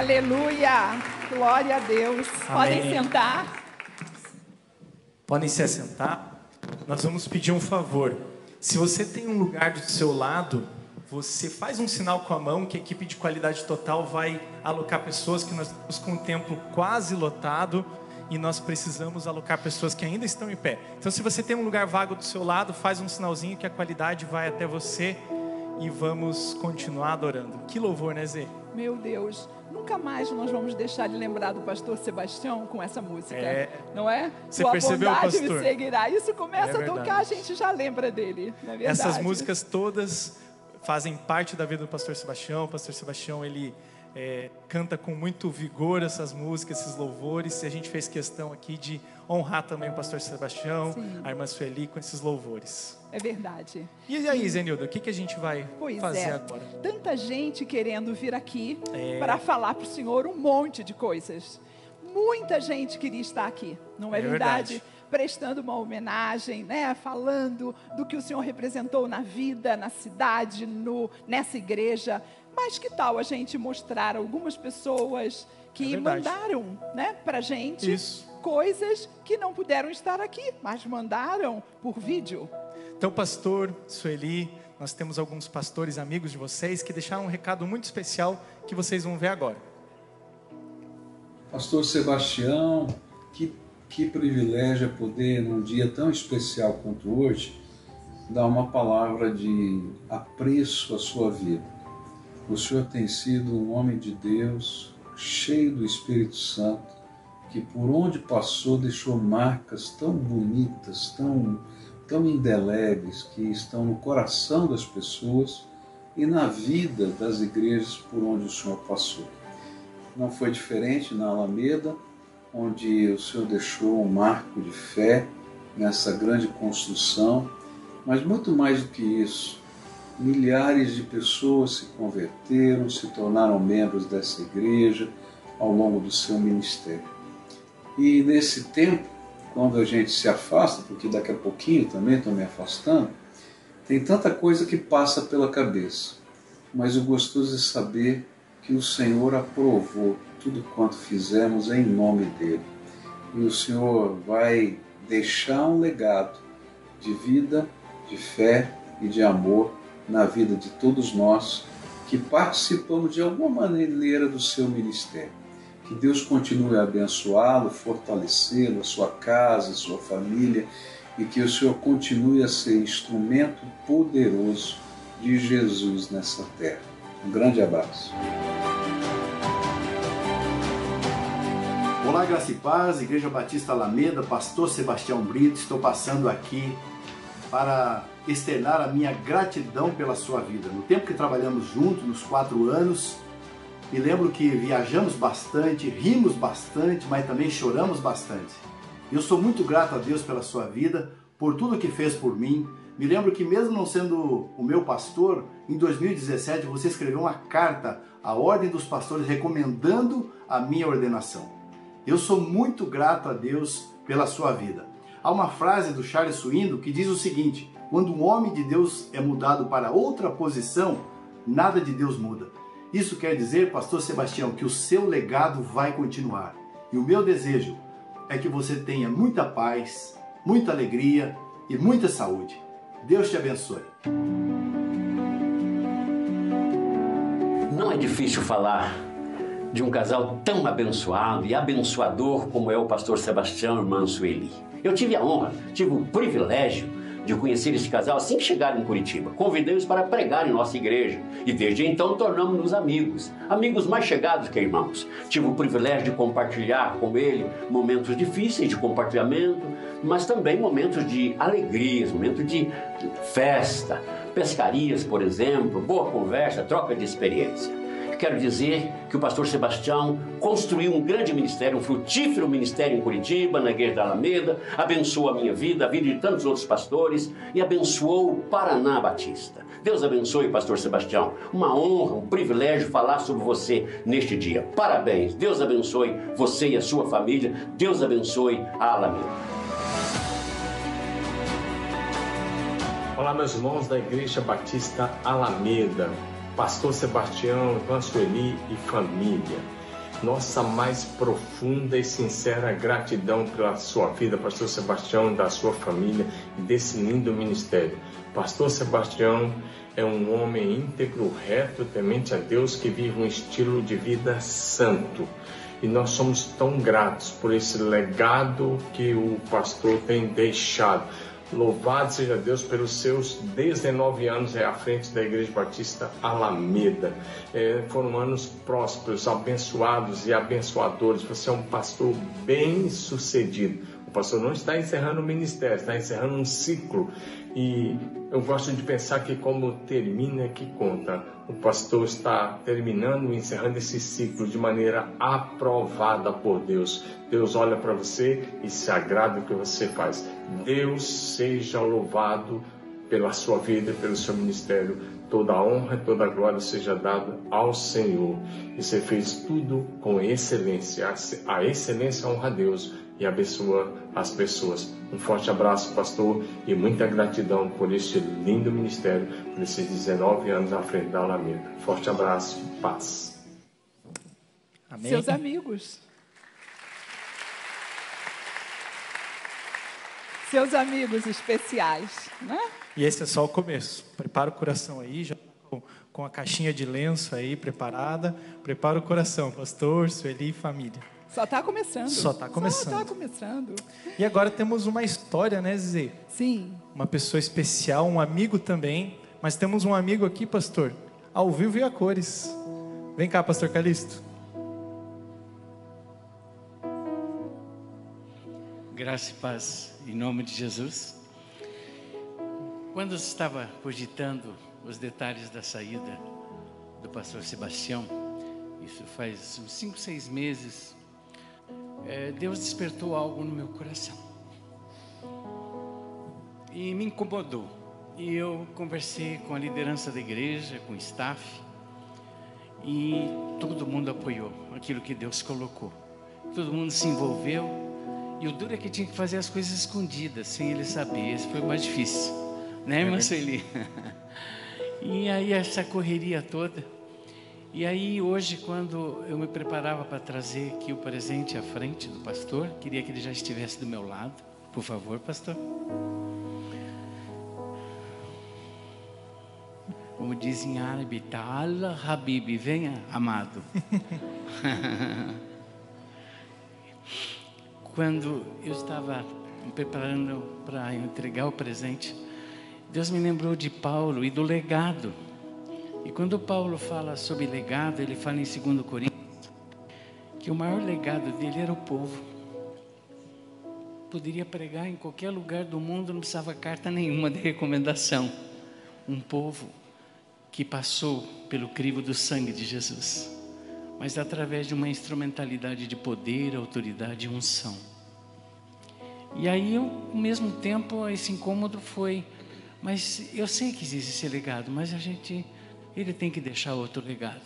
Aleluia! Glória a Deus. Amém. Podem sentar. Podem se assentar. Nós vamos pedir um favor. Se você tem um lugar do seu lado, você faz um sinal com a mão que a equipe de qualidade total vai alocar pessoas que nós estamos com o templo quase lotado e nós precisamos alocar pessoas que ainda estão em pé. Então, se você tem um lugar vago do seu lado, faz um sinalzinho que a qualidade vai até você e vamos continuar adorando. Que louvor, né, Zê? Meu Deus, nunca mais nós vamos deixar de lembrar do pastor Sebastião com essa música, É. não é? Você Tua percebeu, bondade pastor? me seguirá. Isso começa É a tocar, a gente já lembra dele, não é verdade? Essas músicas todas fazem parte da vida do Pastor Sebastião. O Pastor Sebastião ele é, canta com muito vigor essas músicas, esses louvores. E a gente fez questão aqui de honrar também o Pastor Sebastião, Sim. a irmã Sueli com esses louvores. É verdade. E aí, Zenilda, o que, que a gente vai Pois fazer é. agora? Tanta gente querendo vir aqui É. para falar para o Senhor um monte de coisas. Muita gente queria estar aqui, não é, É verdade? verdade. Prestando uma homenagem, né? Falando do que o Senhor representou na vida, na cidade, no, nessa igreja. Mas que tal a gente mostrar algumas pessoas que É mandaram, né, para gente Isso. Coisas que não puderam estar aqui, mas mandaram por vídeo. Então, pastor Sueli, nós temos alguns pastores amigos de vocês que deixaram um recado muito especial que vocês vão ver agora. Pastor Sebastião, que, que privilégio é poder, num dia tão especial quanto hoje, dar uma palavra de apreço à sua vida. O Senhor tem sido um homem de Deus, cheio do Espírito Santo, que por onde passou deixou marcas tão bonitas, tão, tão indeléveis, que estão no coração das pessoas e na vida das igrejas por onde o Senhor passou não foi diferente na Alameda, onde o Senhor deixou um marco de fé nessa grande construção, mas muito mais do que isso, milhares de pessoas se converteram, se tornaram membros dessa igreja ao longo do seu ministério. E nesse tempo, quando a gente se afasta, porque daqui a pouquinho também estou me afastando, tem tanta coisa que passa pela cabeça, mas o gostoso é saber que o Senhor aprovou tudo quanto fizemos em nome dele. E o Senhor vai deixar um legado de vida, de fé e de amor na vida de todos nós que participamos de alguma maneira do seu ministério. Que Deus continue a abençoá-lo, fortalecê-lo, a sua casa, a sua família e que o Senhor continue a ser instrumento poderoso de Jesus nessa terra. Um grande abraço. Olá, graça e paz, Igreja Batista Alameda, Pastor Sebastião Brito, estou passando aqui para externar a minha gratidão pela sua vida. No tempo que trabalhamos juntos, nos quatro anos, me lembro que viajamos bastante, rimos bastante, mas também choramos bastante. Eu sou muito grato a Deus pela sua vida, por tudo que fez por mim. Me lembro que mesmo não sendo o meu pastor, em 2017 você escreveu uma carta à Ordem dos Pastores recomendando a minha ordenação. Eu sou muito grato a Deus pela sua vida. Há uma frase do Charles Swindoll que diz o seguinte: quando um homem de Deus é mudado para outra posição, nada de Deus muda. Isso quer dizer, pastor Sebastião, que o seu legado vai continuar. E o meu desejo é que você tenha muita paz, muita alegria e muita saúde. Deus te abençoe. Não é difícil falar de um casal tão abençoado e abençoador como é o pastor Sebastião e irmã Sueli. Eu tive a honra, tive o privilégio de conhecer esse casal assim que chegaram em Curitiba. Convidei-os para pregar em nossa igreja e desde então tornamos-nos amigos, amigos mais chegados que irmãos. Tive o privilégio de compartilhar com ele momentos difíceis de compartilhamento, mas também momentos de alegrias, momentos de festa, pescarias, por exemplo, boa conversa, troca de experiência quero dizer que o pastor Sebastião construiu um grande ministério, um frutífero ministério em Curitiba, na Igreja da Alameda, abençoou a minha vida, a vida de tantos outros pastores e abençoou o Paraná Batista. Deus abençoe, pastor Sebastião. Uma honra, um privilégio falar sobre você neste dia. Parabéns. Deus abençoe você e a sua família. Deus abençoe a Alameda. Olá, meus irmãos da Igreja Batista Alameda, Pastor Sebastião, Irmã Sueli e família. nossa mais profunda e sincera gratidão pela sua vida, Pastor Sebastião, da sua família e desse lindo ministério. Pastor Sebastião é um homem íntegro, reto, temente a Deus, que vive um estilo de vida santo. E nós somos tão gratos por esse legado que o pastor tem deixado. Louvado seja Deus pelos seus 19 anos à frente da Igreja Batista Alameda. É, foram anos prósperos, abençoados e abençoadores. Você é um pastor bem sucedido. O pastor não está encerrando o ministério, está encerrando um ciclo. E eu gosto de pensar que como termina que conta. O pastor está terminando encerrando esse ciclo de maneira aprovada por Deus. Deus olha para você e se agrada do que você faz. Deus seja louvado pela sua vida, pelo seu ministério. Toda a honra, toda a glória seja dada ao Senhor. E você fez tudo com excelência. A excelência honra a Deus e abençoa as pessoas. Um forte abraço, pastor, e muita gratidão por este lindo ministério, por esses 19 anos à frente da Alameda. Forte abraço, paz. Amém. Seus amigos. Seus amigos especiais, né? E esse é só o começo. Prepara o coração aí, já com, com a caixinha de lenço aí preparada. Prepara o coração, pastor, Sueli e família. Só está começando. Só está começando. Só está começando. E agora temos uma história, né, Zé? Sim. Uma pessoa especial, um amigo também. Mas temos um amigo aqui, pastor, ao vivo e a cores. Vem cá, pastor Calixto. Graça e paz em nome de Jesus. Quando eu estava cogitando os detalhes da saída do pastor Sebastião, isso faz uns 5, 6 meses, é, Deus despertou algo no meu coração. E me incomodou. E eu conversei com a liderança da igreja, com o staff, e todo mundo apoiou aquilo que Deus colocou. Todo mundo se envolveu. E o duro é que tinha que fazer as coisas escondidas, sem ele saber. Esse foi o mais difícil. Né, irmã Sueli? e aí essa correria toda. E aí, hoje, quando eu me preparava para trazer aqui o presente à frente do pastor, queria que ele já estivesse do meu lado. Por favor, pastor. Como dizem em árabe, Ta'ala Habib, venha, amado. quando eu estava me preparando para entregar o presente, Deus me lembrou de Paulo e do legado e quando Paulo fala sobre legado, ele fala em 2 Coríntios que o maior legado dele era o povo. Poderia pregar em qualquer lugar do mundo, não precisava carta nenhuma de recomendação. Um povo que passou pelo crivo do sangue de Jesus, mas através de uma instrumentalidade de poder, autoridade e unção. E aí, eu, ao mesmo tempo, esse incômodo foi, mas eu sei que existe esse legado, mas a gente ele tem que deixar outro legado.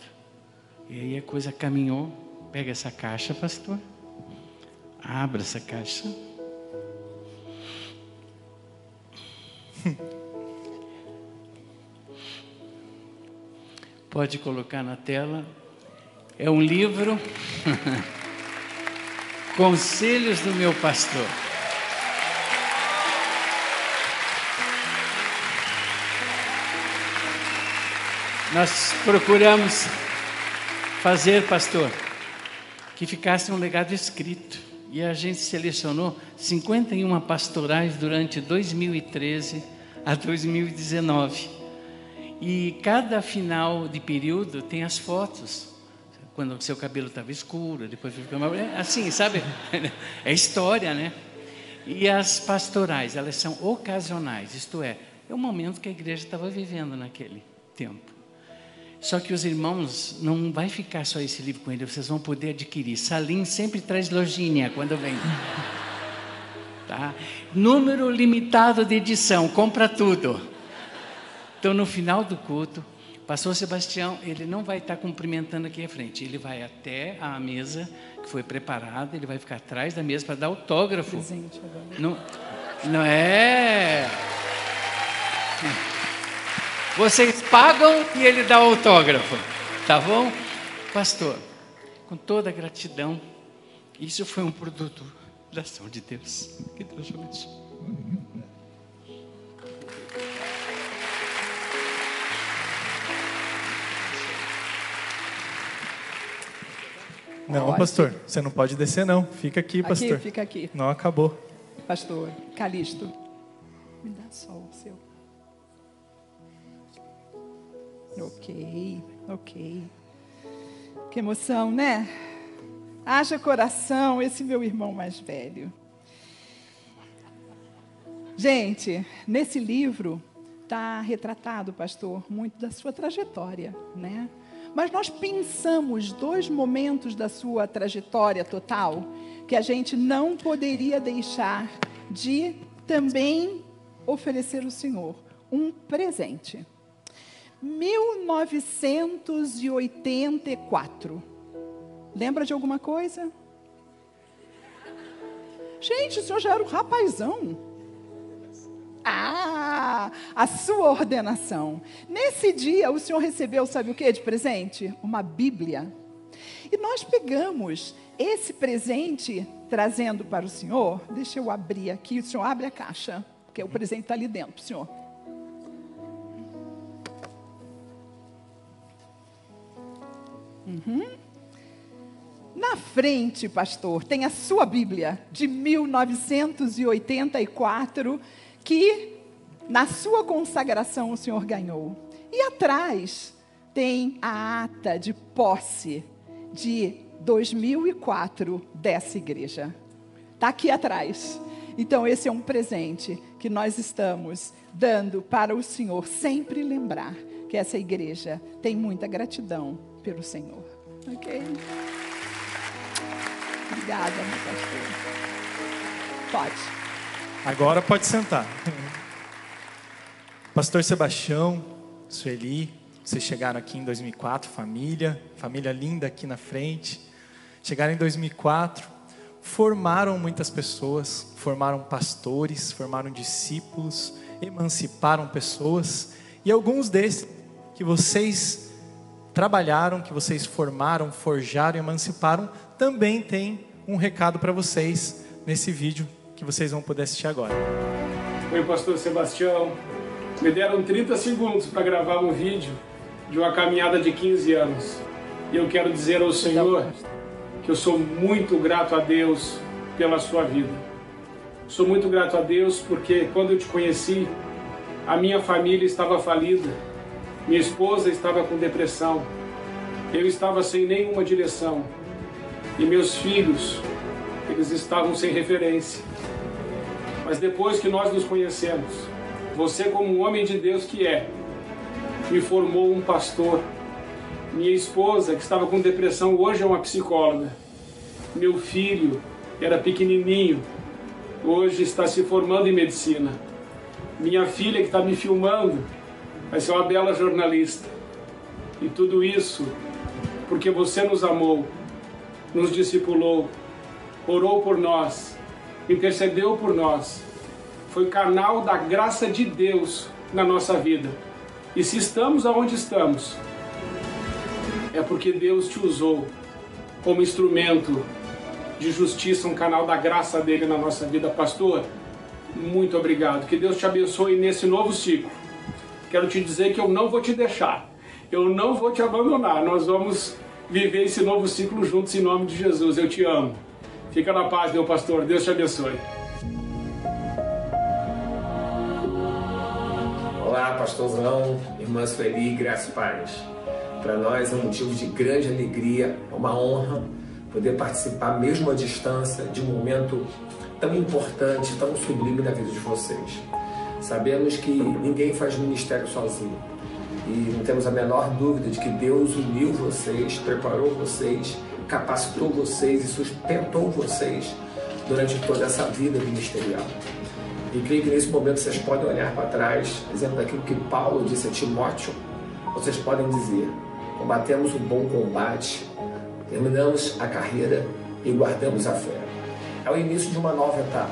E aí a coisa caminhou. Pega essa caixa, pastor. Abra essa caixa. Pode colocar na tela. É um livro. Conselhos do meu pastor. Nós procuramos fazer, pastor, que ficasse um legado escrito. E a gente selecionou 51 pastorais durante 2013 a 2019. E cada final de período tem as fotos. Quando o seu cabelo estava escuro, depois ficou mais. Assim, sabe? É história, né? E as pastorais, elas são ocasionais, isto é, é o momento que a igreja estava vivendo naquele tempo. Só que os irmãos, não vai ficar só esse livro com ele, vocês vão poder adquirir. Salim sempre traz lojinha quando vem. Tá? Número limitado de edição, compra tudo. Então, no final do culto, pastor Sebastião, ele não vai estar cumprimentando aqui à frente, ele vai até a mesa que foi preparada, ele vai ficar atrás da mesa para dar autógrafo. Presente agora. Não, não é. Vocês pagam e ele dá autógrafo, tá bom? Pastor, com toda a gratidão. Isso foi um produto da ação de Deus. Que Deus abençoe. Não, pastor, você não pode descer, não. Fica aqui, pastor. Aqui, fica aqui. Não acabou. Pastor Calixto, me dá só o seu. Ok, ok. Que emoção, né? Haja coração, esse meu irmão mais velho. Gente, nesse livro está retratado, pastor, muito da sua trajetória, né? Mas nós pensamos dois momentos da sua trajetória total que a gente não poderia deixar de também oferecer ao Senhor um presente. 1984. Lembra de alguma coisa? Gente, o senhor já era um rapazão. Ah, a sua ordenação. Nesse dia, o senhor recebeu, sabe o que de presente? Uma Bíblia. E nós pegamos esse presente, trazendo para o senhor. Deixa eu abrir aqui, o senhor abre a caixa, porque o presente está ali dentro, senhor. Uhum. Na frente, pastor, tem a sua Bíblia de 1984 que na sua consagração o Senhor ganhou. E atrás tem a ata de posse de 2004 dessa igreja. Está aqui atrás. Então, esse é um presente que nós estamos dando para o Senhor sempre lembrar que essa igreja tem muita gratidão pelo Senhor. Ok? Obrigada, meu pastor. Pode. Agora pode sentar. Pastor Sebastião, Sueli, vocês chegaram aqui em 2004, família, família linda aqui na frente. Chegaram em 2004, formaram muitas pessoas, formaram pastores, formaram discípulos, emanciparam pessoas. E alguns desses que vocês trabalharam, que vocês formaram, forjaram, emanciparam, também tem um recado para vocês nesse vídeo que vocês vão poder assistir agora. Oi, pastor Sebastião. Me deram 30 segundos para gravar um vídeo de uma caminhada de 15 anos. E eu quero dizer ao Senhor que eu sou muito grato a Deus pela sua vida. Sou muito grato a Deus porque quando eu te conheci, a minha família estava falida, minha esposa estava com depressão, eu estava sem nenhuma direção e meus filhos, eles estavam sem referência. Mas depois que nós nos conhecemos, você, como um homem de Deus que é, me formou um pastor. Minha esposa, que estava com depressão, hoje é uma psicóloga. Meu filho, era pequenininho, hoje está se formando em medicina. Minha filha, que está me filmando, vai ser uma bela jornalista. E tudo isso porque você nos amou, nos discipulou, orou por nós intercedeu por nós, foi canal da graça de Deus na nossa vida. E se estamos aonde estamos, é porque Deus te usou como instrumento de justiça, um canal da graça dele na nossa vida, pastor. Muito obrigado. Que Deus te abençoe nesse novo ciclo. Quero te dizer que eu não vou te deixar. Eu não vou te abandonar. Nós vamos viver esse novo ciclo juntos em nome de Jesus. Eu te amo. Fica na paz, meu pastor. Deus te abençoe. Olá, pastorzão, irmã Sueli, graças paz. Para nós é um motivo de grande alegria, uma honra poder participar, mesmo à distância, de um momento tão importante, tão sublime da vida de vocês. Sabemos que ninguém faz ministério sozinho e não temos a menor dúvida de que Deus uniu vocês, preparou vocês capacitou vocês e sustentou vocês durante toda essa vida ministerial. E creio que nesse momento vocês podem olhar para trás, dizendo daquilo que Paulo disse a Timóteo, vocês podem dizer: combatemos o bom combate, terminamos a carreira e guardamos a fé. É o início de uma nova etapa,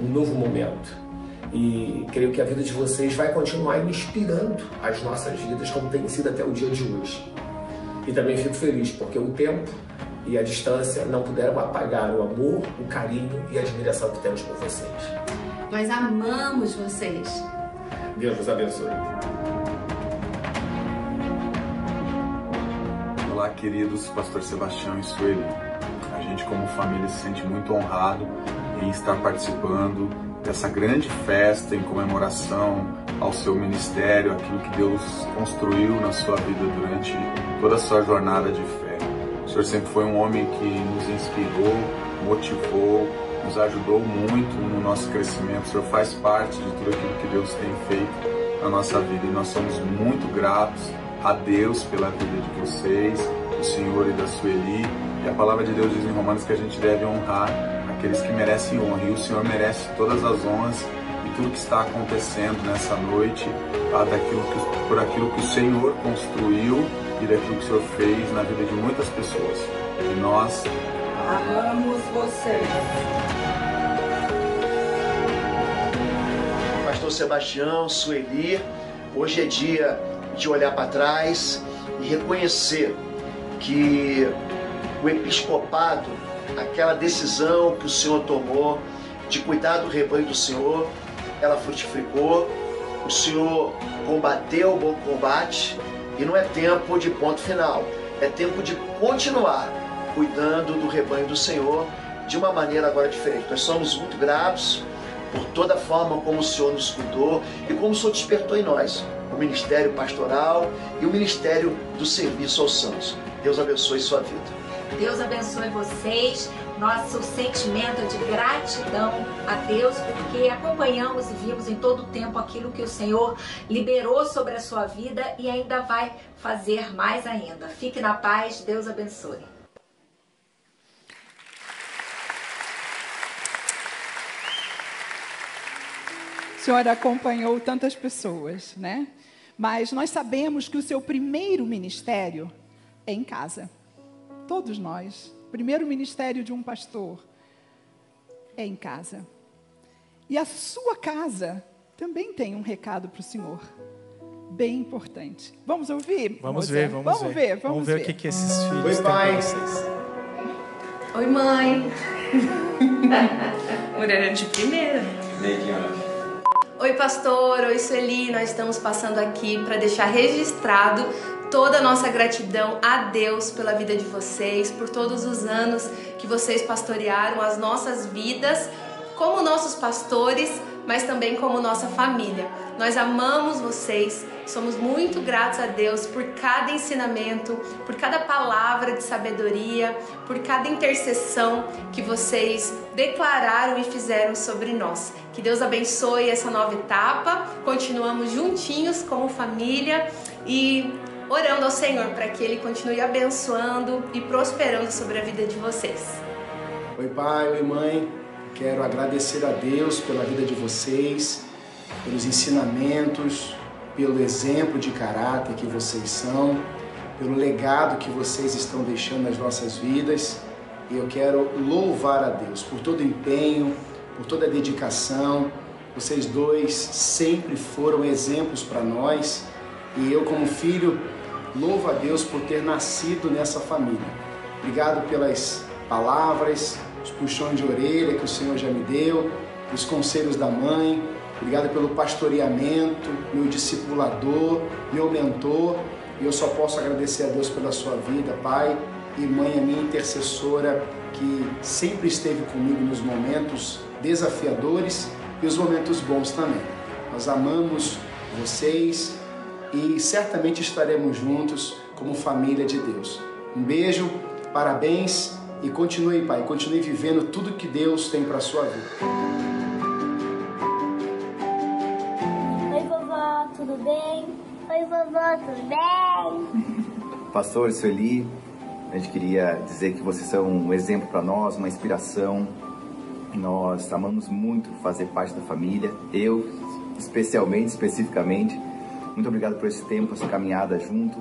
um novo momento. E creio que a vida de vocês vai continuar inspirando as nossas vidas, como tem sido até o dia de hoje. E também fico feliz, porque o tempo e a distância não puderam apagar o amor, o carinho e a admiração que temos por vocês. Nós amamos vocês. Deus vos abençoe. Olá, queridos Pastor Sebastião e Sueli. A gente, como família, se sente muito honrado em estar participando dessa grande festa em comemoração ao seu ministério, aquilo que Deus construiu na sua vida durante toda a sua jornada de fé. O Senhor sempre foi um homem que nos inspirou, motivou, nos ajudou muito no nosso crescimento. O Senhor faz parte de tudo aquilo que Deus tem feito na nossa vida e nós somos muito gratos a Deus pela vida de vocês, do Senhor e da Sueli. E a palavra de Deus diz em Romanos que a gente deve honrar aqueles que merecem honra. E o Senhor merece todas as honras e tudo que está acontecendo nessa noite, tá? daquilo que, por aquilo que o Senhor construiu e daquilo que o Senhor fez na vida de muitas pessoas. E nós amamos vocês. Pastor Sebastião, Sueli, hoje é dia de olhar para trás e reconhecer que o episcopado, aquela decisão que o Senhor tomou de cuidar do rebanho do Senhor, ela frutificou, o Senhor combateu o bom combate e não é tempo de ponto final, é tempo de continuar cuidando do rebanho do Senhor de uma maneira agora diferente. Nós somos muito gratos por toda a forma como o Senhor nos cuidou e como o Senhor despertou em nós o ministério pastoral e o ministério do serviço aos santos. Deus abençoe sua vida. Deus abençoe vocês. Nosso sentimento é de gratidão a Deus, porque acompanhamos e vimos em todo o tempo aquilo que o Senhor liberou sobre a sua vida e ainda vai fazer mais ainda. Fique na paz, Deus abençoe. O Senhor acompanhou tantas pessoas, né? Mas nós sabemos que o seu primeiro ministério é em casa. Todos nós. O primeiro ministério de um pastor é em casa. E a sua casa também tem um recado para o Senhor. Bem importante. Vamos ouvir? Vamos ver, vamos, vamos ver. ver. Vamos, ver, ver o que, que esses filhos Oi, têm pai. para vocês. Oi, mãe. Mulher de primeira. Oi, pastor. Oi, Sueli. Nós estamos passando aqui para deixar registrado toda a nossa gratidão a Deus pela vida de vocês, por todos os anos que vocês pastorearam as nossas vidas como nossos pastores, mas também como nossa família. Nós amamos vocês, somos muito gratos a Deus por cada ensinamento, por cada palavra de sabedoria, por cada intercessão que vocês declararam e fizeram sobre nós. Que Deus abençoe essa nova etapa. Continuamos juntinhos como família e orando ao Senhor para que Ele continue abençoando e prosperando sobre a vida de vocês. Oi, pai, oi, mãe. Quero agradecer a Deus pela vida de vocês, pelos ensinamentos, pelo exemplo de caráter que vocês são, pelo legado que vocês estão deixando nas nossas vidas. E eu quero louvar a Deus por todo o empenho, por toda a dedicação. Vocês dois sempre foram exemplos para nós e eu, como filho, louvo a Deus por ter nascido nessa família. Obrigado pelas palavras, os puxões de orelha que o Senhor já me deu, os conselhos da mãe. Obrigado pelo pastoreamento, meu discipulador, meu mentor. E eu só posso agradecer a Deus pela sua vida, pai e mãe, a minha intercessora, que sempre esteve comigo nos momentos desafiadores e os momentos bons também. Nós amamos vocês e certamente estaremos juntos como família de Deus. Um beijo, parabéns e continue, Pai, continue vivendo tudo que Deus tem para sua vida. Oi, vovó, tudo bem? Oi, vovó, tudo bem? Pastor Sueli, a gente queria dizer que vocês são um exemplo para nós, uma inspiração. Nós amamos muito fazer parte da família, eu especialmente, especificamente. Muito obrigado por esse tempo, essa caminhada junto.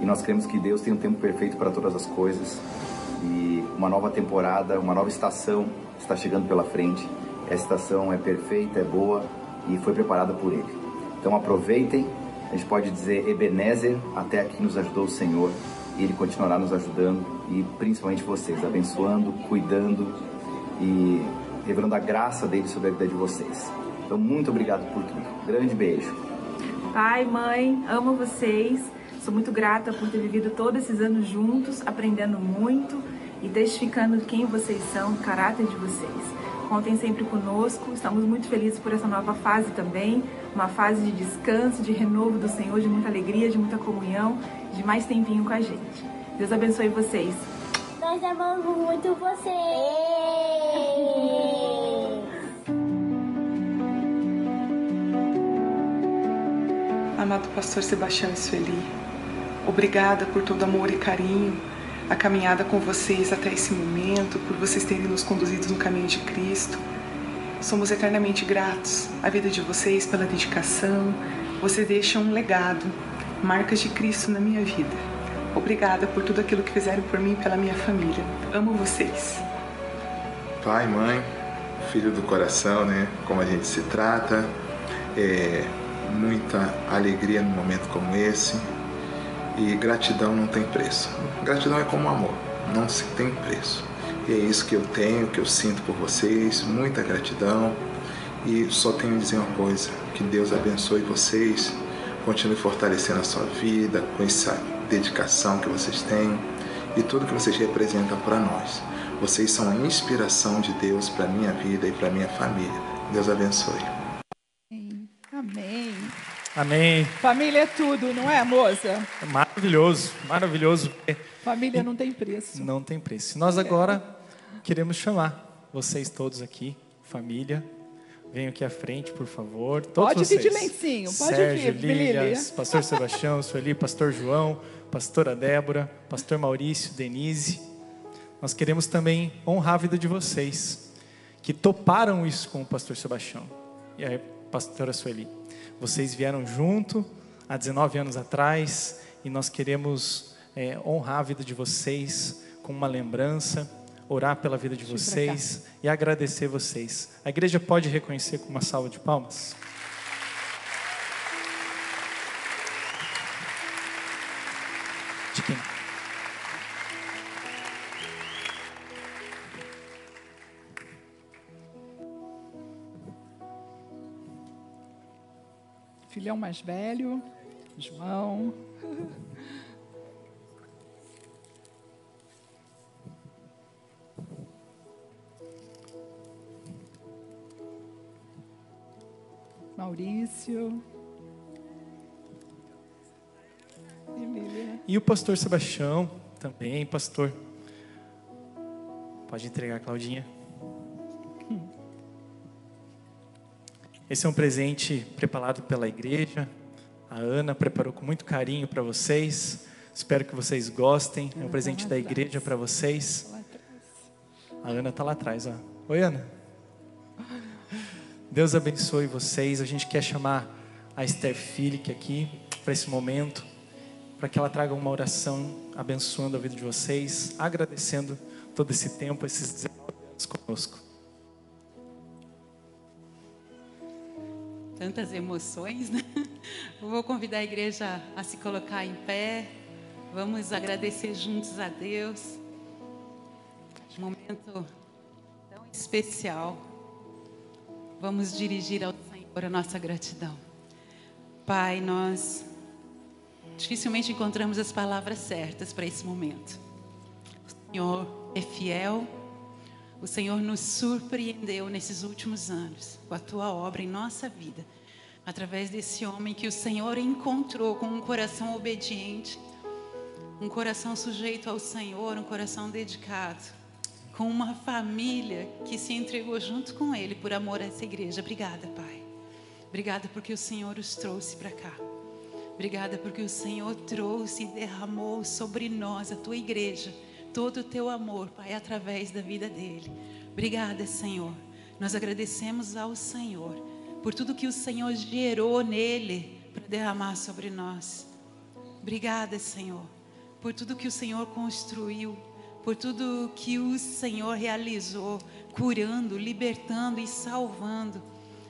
E nós queremos que Deus tenha um tempo perfeito para todas as coisas. E uma nova temporada, uma nova estação está chegando pela frente. Essa estação é perfeita, é boa e foi preparada por Ele. Então aproveitem. A gente pode dizer Ebenezer, até aqui nos ajudou o Senhor. e Ele continuará nos ajudando e principalmente vocês, abençoando, cuidando e revelando a graça dele sobre a vida de vocês. Então, muito obrigado por tudo. Grande beijo. Pai, mãe, amo vocês. Sou muito grata por ter vivido todos esses anos juntos, aprendendo muito e testificando quem vocês são, o caráter de vocês. Contem sempre conosco, estamos muito felizes por essa nova fase também, uma fase de descanso, de renovo do Senhor, de muita alegria, de muita comunhão, de mais tempinho com a gente. Deus abençoe vocês. Nós amamos muito vocês. Amado pastor Sebastião Sueli, obrigada por todo amor e carinho, a caminhada com vocês até esse momento, por vocês terem nos conduzido no caminho de Cristo. Somos eternamente gratos à vida de vocês pela dedicação. Vocês deixam um legado, marcas de Cristo na minha vida. Obrigada por tudo aquilo que fizeram por mim e pela minha família. Amo vocês. Pai, mãe, filho do coração, né? Como a gente se trata. É, muita alegria num momento como esse. E gratidão não tem preço. Gratidão é como amor, não se tem preço. E é isso que eu tenho, que eu sinto por vocês, muita gratidão. E só tenho a dizer uma coisa: que Deus abençoe vocês, continue fortalecendo a sua vida com essa dedicação que vocês têm e tudo que vocês representam para nós. Vocês são a inspiração de Deus para minha vida e para minha família. Deus abençoe. Amém. Família é tudo, não é, moça? Maravilhoso, maravilhoso. Família não tem preço. Não tem preço. Nós agora queremos chamar vocês todos aqui, família. Venham aqui à frente, por favor. Todos Pode vocês. vir de lencinho, pode Sérgio, vir. Lílias, Pastor Sebastião, Sueli, Pastor João, Pastora Débora, Pastor Maurício, Denise. Nós queremos também honrar a vida de vocês, que toparam isso com o Pastor Sebastião e a Pastora Sueli. Vocês vieram junto há 19 anos atrás e nós queremos é, honrar a vida de vocês com uma lembrança, orar pela vida de vocês e agradecer vocês. A igreja pode reconhecer com uma salva de palmas? De quem? Filhão mais velho, João. Maurício. E. E o pastor Sebastião também, pastor. Pode entregar, Claudinha. Esse é um presente preparado pela igreja. A Ana preparou com muito carinho para vocês. Espero que vocês gostem. É um presente da igreja para vocês. A Ana está lá atrás, ó. Oi, Ana. Deus abençoe vocês. A gente quer chamar a Esther Filick aqui para esse momento, para que ela traga uma oração abençoando a vida de vocês, agradecendo todo esse tempo, esses 19 anos conosco. Tantas emoções, né? Vou convidar a igreja a se colocar em pé. Vamos agradecer juntos a Deus. Um momento tão especial. Vamos dirigir ao Senhor a nossa gratidão. Pai, nós dificilmente encontramos as palavras certas para esse momento. O Senhor é fiel. O Senhor nos surpreendeu nesses últimos anos com a tua obra em nossa vida, através desse homem que o Senhor encontrou com um coração obediente, um coração sujeito ao Senhor, um coração dedicado, com uma família que se entregou junto com ele por amor a essa igreja. Obrigada, Pai. Obrigada porque o Senhor os trouxe para cá. Obrigada porque o Senhor trouxe e derramou sobre nós, a tua igreja todo o teu amor, Pai, através da vida dele. Obrigada, Senhor. Nós agradecemos ao Senhor por tudo que o Senhor gerou nele para derramar sobre nós. Obrigada, Senhor, por tudo que o Senhor construiu, por tudo que o Senhor realizou, curando, libertando e salvando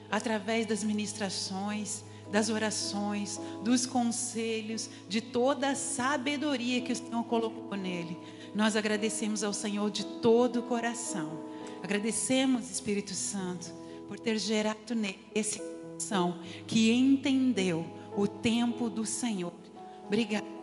através das ministrações, das orações, dos conselhos, de toda a sabedoria que o Senhor colocou nele. Nós agradecemos ao Senhor de todo o coração. Agradecemos, Espírito Santo, por ter gerado nele esse coração que entendeu o tempo do Senhor. Obrigada.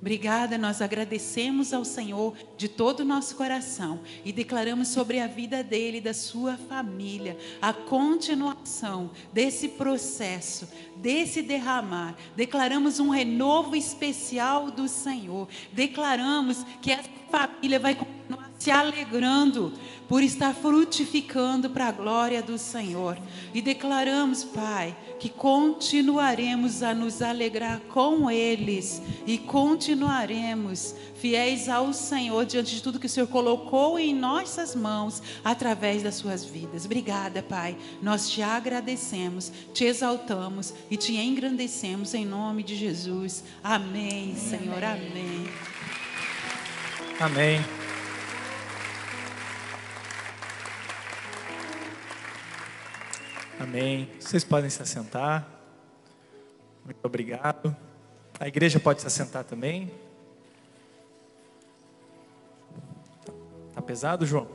Obrigada, nós agradecemos ao Senhor de todo o nosso coração e declaramos sobre a vida dele e da sua família a continuação desse processo, desse derramar. Declaramos um renovo especial do Senhor. Declaramos que essa família vai continuar se alegrando por estar frutificando para a glória do Senhor. E declaramos, Pai, que continuaremos a nos alegrar com eles e continuaremos fiéis ao Senhor diante de tudo que o Senhor colocou em nossas mãos através das suas vidas. Obrigada, Pai. Nós te agradecemos, te exaltamos e te engrandecemos em nome de Jesus. Amém, Senhor. Amém. Amém. Amém. Vocês podem se assentar. Muito obrigado. A igreja pode se assentar também. Tá pesado, João?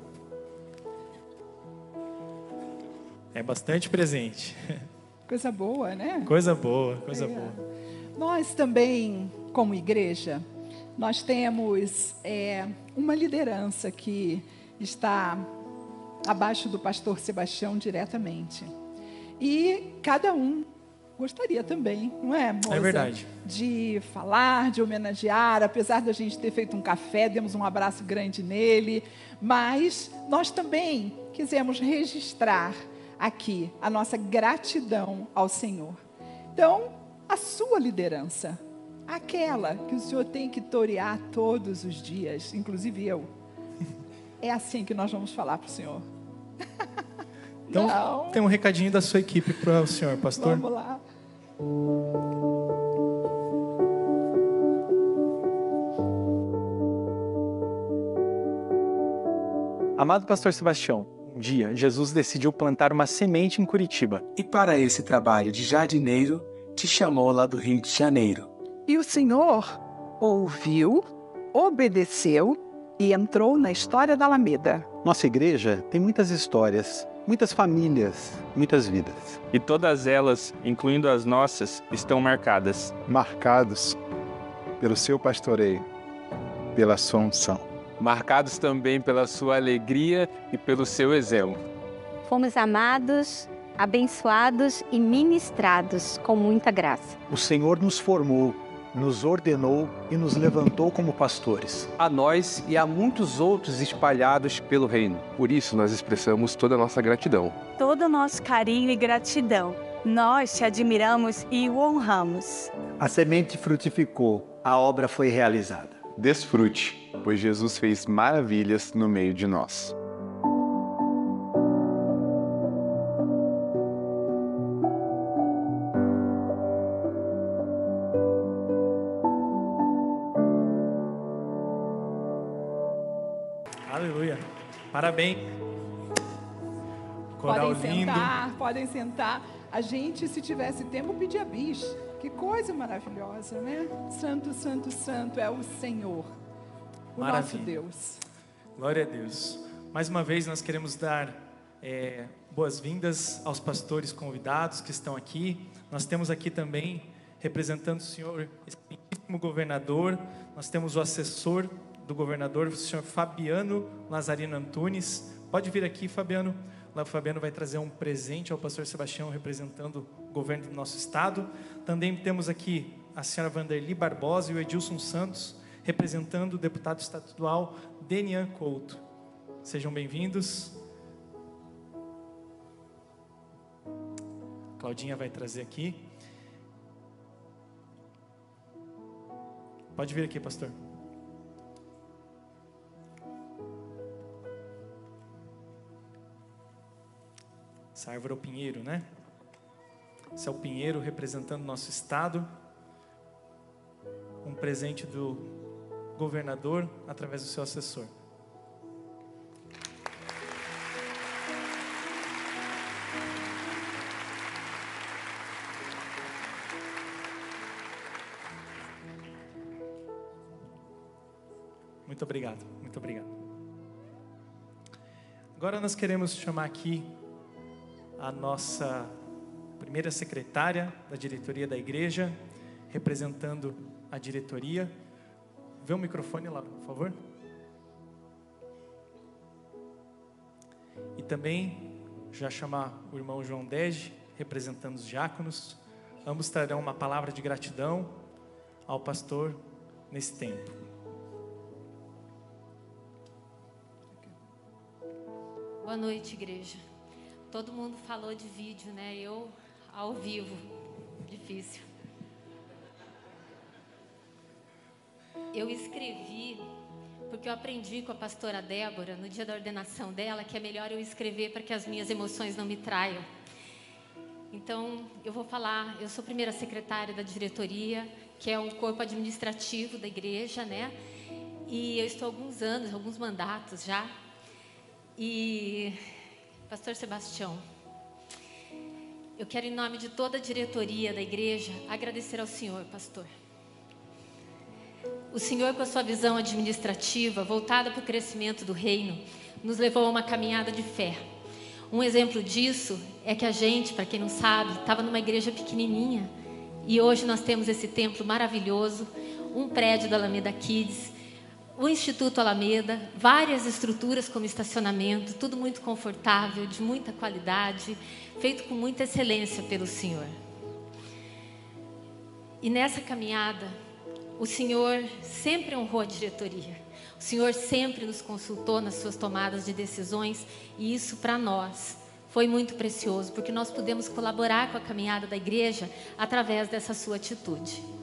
É bastante presente. Coisa boa, né? Coisa boa, coisa É. boa. Nós também, como igreja, nós temos é, uma liderança que está abaixo do pastor Sebastião diretamente. E cada um gostaria também, não é, moça? É verdade. De falar, de homenagear, apesar da gente ter feito um café, demos um abraço grande nele, mas nós também quisemos registrar aqui a nossa gratidão ao Senhor. Então, a sua liderança, aquela que o Senhor tem que torear todos os dias, inclusive eu, é assim que nós vamos falar para o Senhor. Então, Não. tem um recadinho da sua equipe para o senhor, pastor. Vamos lá. Amado pastor Sebastião, um dia Jesus decidiu plantar uma semente em Curitiba. E para esse trabalho de jardineiro, te chamou lá do Rio de Janeiro. E o Senhor ouviu, obedeceu e entrou na história da Alameda. Nossa igreja tem muitas histórias, muitas famílias, muitas vidas. E todas elas, incluindo as nossas, estão marcadas. Marcados pelo seu pastoreio, pela sua unção. Marcados também pela sua alegria e pelo seu exemplo. Fomos amados, abençoados e ministrados com muita graça. O Senhor nos formou, nos ordenou e nos levantou como pastores. A nós e a muitos outros espalhados pelo reino. Por isso nós expressamos toda a nossa gratidão. Todo o nosso carinho e gratidão. Nós te admiramos e o honramos. A semente frutificou, a obra foi realizada. Desfrute, pois Jesus fez maravilhas no meio de nós. Parabéns. Coral podem lindo. sentar, podem sentar. A gente, se tivesse tempo, pedia bis. Que coisa maravilhosa, né? Santo, santo, santo é o Senhor, o nosso Maravilha. Deus. Glória a Deus. Mais uma vez nós queremos dar é, boas-vindas aos pastores convidados que estão aqui. Nós temos aqui também, representando o senhor, excelentíssimo governador, nós temos o assessor do governador, o senhor Fabiano Lazarino Antunes. Pode vir aqui, Fabiano. Lá o Fabiano vai trazer um presente ao pastor Sebastião, representando o governo do nosso estado. Também temos aqui a senhora Vanderli Barbosa e o Edilson Santos, representando o deputado estadual Denian Couto. Sejam bem-vindos. Claudinha vai trazer aqui. Pode vir aqui, pastor. Essa árvore é o pinheiro, né? Esse é o pinheiro representando nosso estado. Um presente do governador através do seu assessor. Muito obrigado, muito obrigado. Agora nós queremos chamar aqui a nossa primeira secretária da diretoria da igreja, representando a diretoria. Vê o microfone lá, por favor. E também já chamar o irmão João Dege, representando os diáconos. Ambos trarão uma palavra de gratidão ao pastor nesse tempo. Boa noite, igreja. Todo mundo falou de vídeo, né? Eu ao vivo. Difícil. Eu escrevi porque eu aprendi com a pastora Débora no dia da ordenação dela que é melhor eu escrever para que as minhas emoções não me traiam. Então, eu vou falar, eu sou primeira secretária da diretoria, que é um corpo administrativo da igreja, né? E eu estou há alguns anos, alguns mandatos já. E Pastor Sebastião, eu quero, em nome de toda a diretoria da igreja, agradecer ao Senhor, pastor. O Senhor, com a sua visão administrativa, voltada para o crescimento do reino, nos levou a uma caminhada de fé. Um exemplo disso é que a gente, para quem não sabe, estava numa igreja pequenininha e hoje nós temos esse templo maravilhoso, um prédio da Alameda Kids, o Instituto Alameda, várias estruturas como estacionamento, tudo muito confortável, de muita qualidade, feito com muita excelência pelo Senhor. E nessa caminhada, o Senhor sempre honrou a diretoria. O Senhor sempre nos consultou nas suas tomadas de decisões e isso para nós foi muito precioso, porque nós pudemos colaborar com a caminhada da igreja através dessa sua atitude.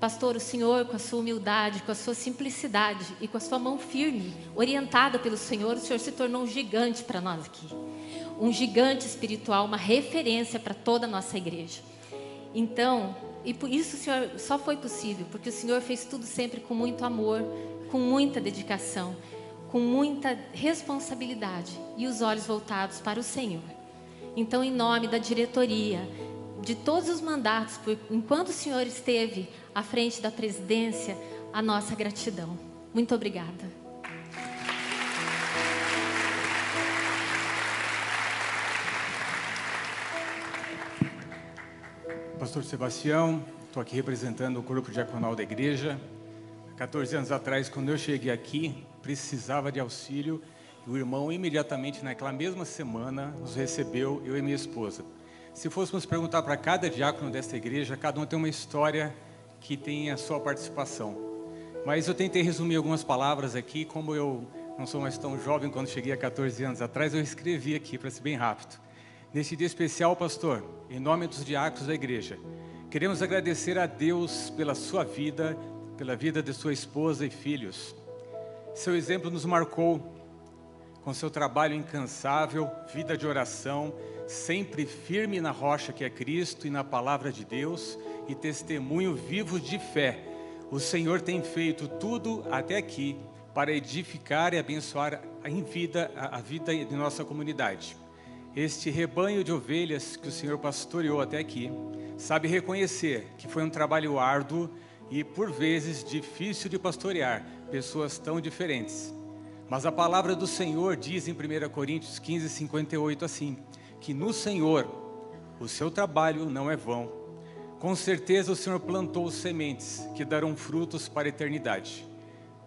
Pastor, o Senhor, com a sua humildade, com a sua simplicidade e com a sua mão firme, orientada pelo Senhor, o Senhor se tornou um gigante para nós aqui. Um gigante espiritual, uma referência para toda a nossa igreja. Então, e por isso, Senhor, só foi possível, porque o Senhor fez tudo sempre com muito amor, com muita dedicação, com muita responsabilidade e os olhos voltados para o Senhor. Então, em nome da diretoria, de todos os mandatos, por, enquanto o Senhor esteve à frente da presidência, a nossa gratidão. Muito obrigada. Pastor Sebastião, estou aqui representando o corpo diaconal da igreja. 14 anos atrás, quando eu cheguei aqui, precisava de auxílio e o irmão imediatamente naquela mesma semana nos recebeu, eu e minha esposa. Se fôssemos perguntar para cada diácono desta igreja, cada um tem uma história que tem a sua participação. Mas eu tentei resumir algumas palavras aqui, como eu não sou mais tão jovem quando cheguei há 14 anos atrás, eu escrevi aqui para ser bem rápido. Nesse dia especial, pastor, em nome dos diáconos da igreja, queremos agradecer a Deus pela sua vida, pela vida de sua esposa e filhos. Seu exemplo nos marcou com seu trabalho incansável, vida de oração, sempre firme na rocha que é Cristo e na palavra de Deus e testemunho vivo de fé. O Senhor tem feito tudo até aqui para edificar e abençoar em vida a vida de nossa comunidade. Este rebanho de ovelhas que o Senhor pastoreou até aqui, sabe reconhecer que foi um trabalho árduo e por vezes difícil de pastorear pessoas tão diferentes. Mas a palavra do Senhor diz em 1 Coríntios 15, 58 assim: que no Senhor o seu trabalho não é vão. Com certeza o Senhor plantou sementes que darão frutos para a eternidade.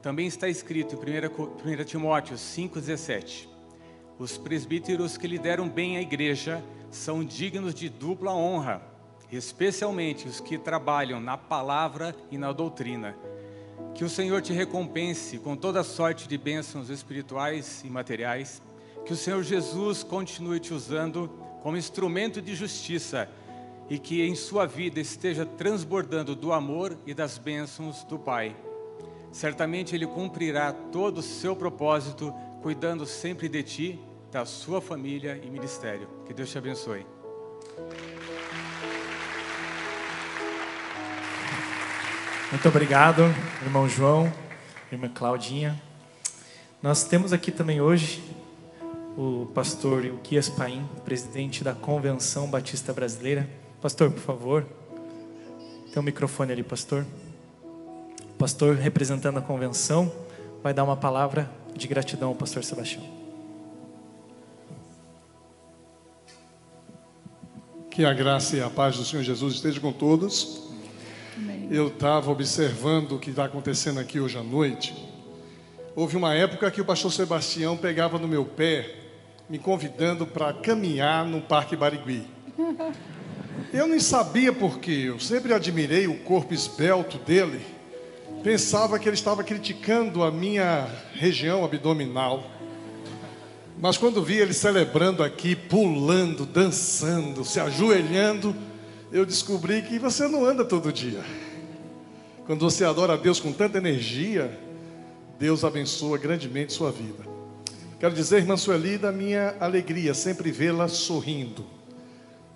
Também está escrito em 1 Timóteo 5,17: Os presbíteros que lideram bem a igreja são dignos de dupla honra especialmente os que trabalham na palavra e na doutrina. Que o Senhor te recompense com toda sorte de bênçãos espirituais e materiais. Que o Senhor Jesus continue te usando como instrumento de justiça e que em sua vida esteja transbordando do amor e das bênçãos do Pai. Certamente Ele cumprirá todo o seu propósito, cuidando sempre de ti, da sua família e ministério. Que Deus te abençoe. Muito obrigado, irmão João, irmã Claudinha. Nós temos aqui também hoje o pastor Ilquias Paim, presidente da Convenção Batista Brasileira. Pastor, por favor. Tem um microfone ali, pastor. Pastor representando a convenção, vai dar uma palavra de gratidão ao pastor Sebastião. Que a graça e a paz do Senhor Jesus esteja com todos. Amém. Eu estava observando o que está acontecendo aqui hoje à noite. Houve uma época que o pastor Sebastião pegava no meu pé, me convidando para caminhar no Parque Barigui. Eu nem sabia porquê, eu sempre admirei o corpo esbelto dele. Pensava que ele estava criticando a minha região abdominal. Mas quando vi ele celebrando aqui, pulando, dançando, se ajoelhando, eu descobri que você não anda todo dia. Quando você adora a Deus com tanta energia, Deus abençoa grandemente sua vida. Quero dizer, irmã Sueli, da minha alegria sempre vê-la sorrindo.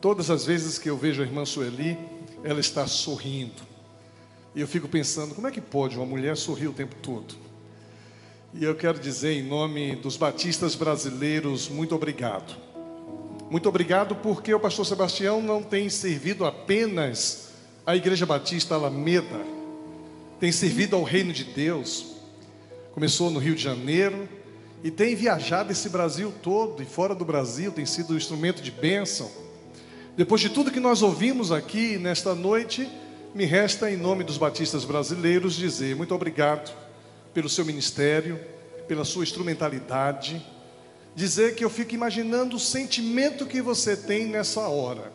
Todas as vezes que eu vejo a irmã Sueli, ela está sorrindo. E eu fico pensando, como é que pode uma mulher sorrir o tempo todo? E eu quero dizer, em nome dos batistas brasileiros, muito obrigado. Muito obrigado porque o pastor Sebastião não tem servido apenas a Igreja Batista Alameda, tem servido ao reino de Deus. Começou no Rio de Janeiro e tem viajado esse Brasil todo e fora do Brasil, tem sido um instrumento de bênção. Depois de tudo que nós ouvimos aqui nesta noite, me resta, em nome dos batistas brasileiros, dizer muito obrigado pelo seu ministério, pela sua instrumentalidade. Dizer que eu fico imaginando o sentimento que você tem nessa hora.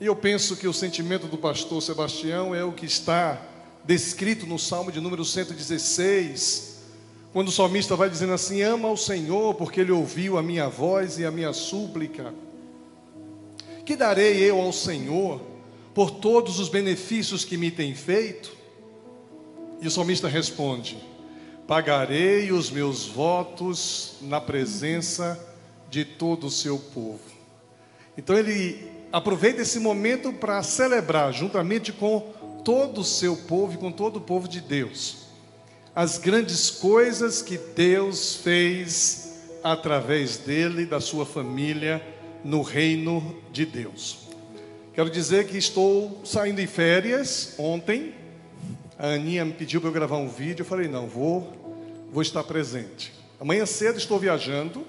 E eu penso que o sentimento do pastor Sebastião é o que está descrito no Salmo de número 116, quando o salmista vai dizendo assim: Ama o Senhor, porque ele ouviu a minha voz e a minha súplica. Que darei eu ao Senhor por todos os benefícios que me tem feito? E o salmista responde: Pagarei os meus votos na presença de todo o seu povo. Então ele aproveita esse momento para celebrar, juntamente com todo o seu povo e com todo o povo de Deus, as grandes coisas que Deus fez através dele, da sua família, no reino de Deus. Quero dizer que estou saindo em férias ontem. A Aninha me pediu para eu gravar um vídeo. Eu falei: não, vou, vou estar presente. Amanhã cedo estou viajando.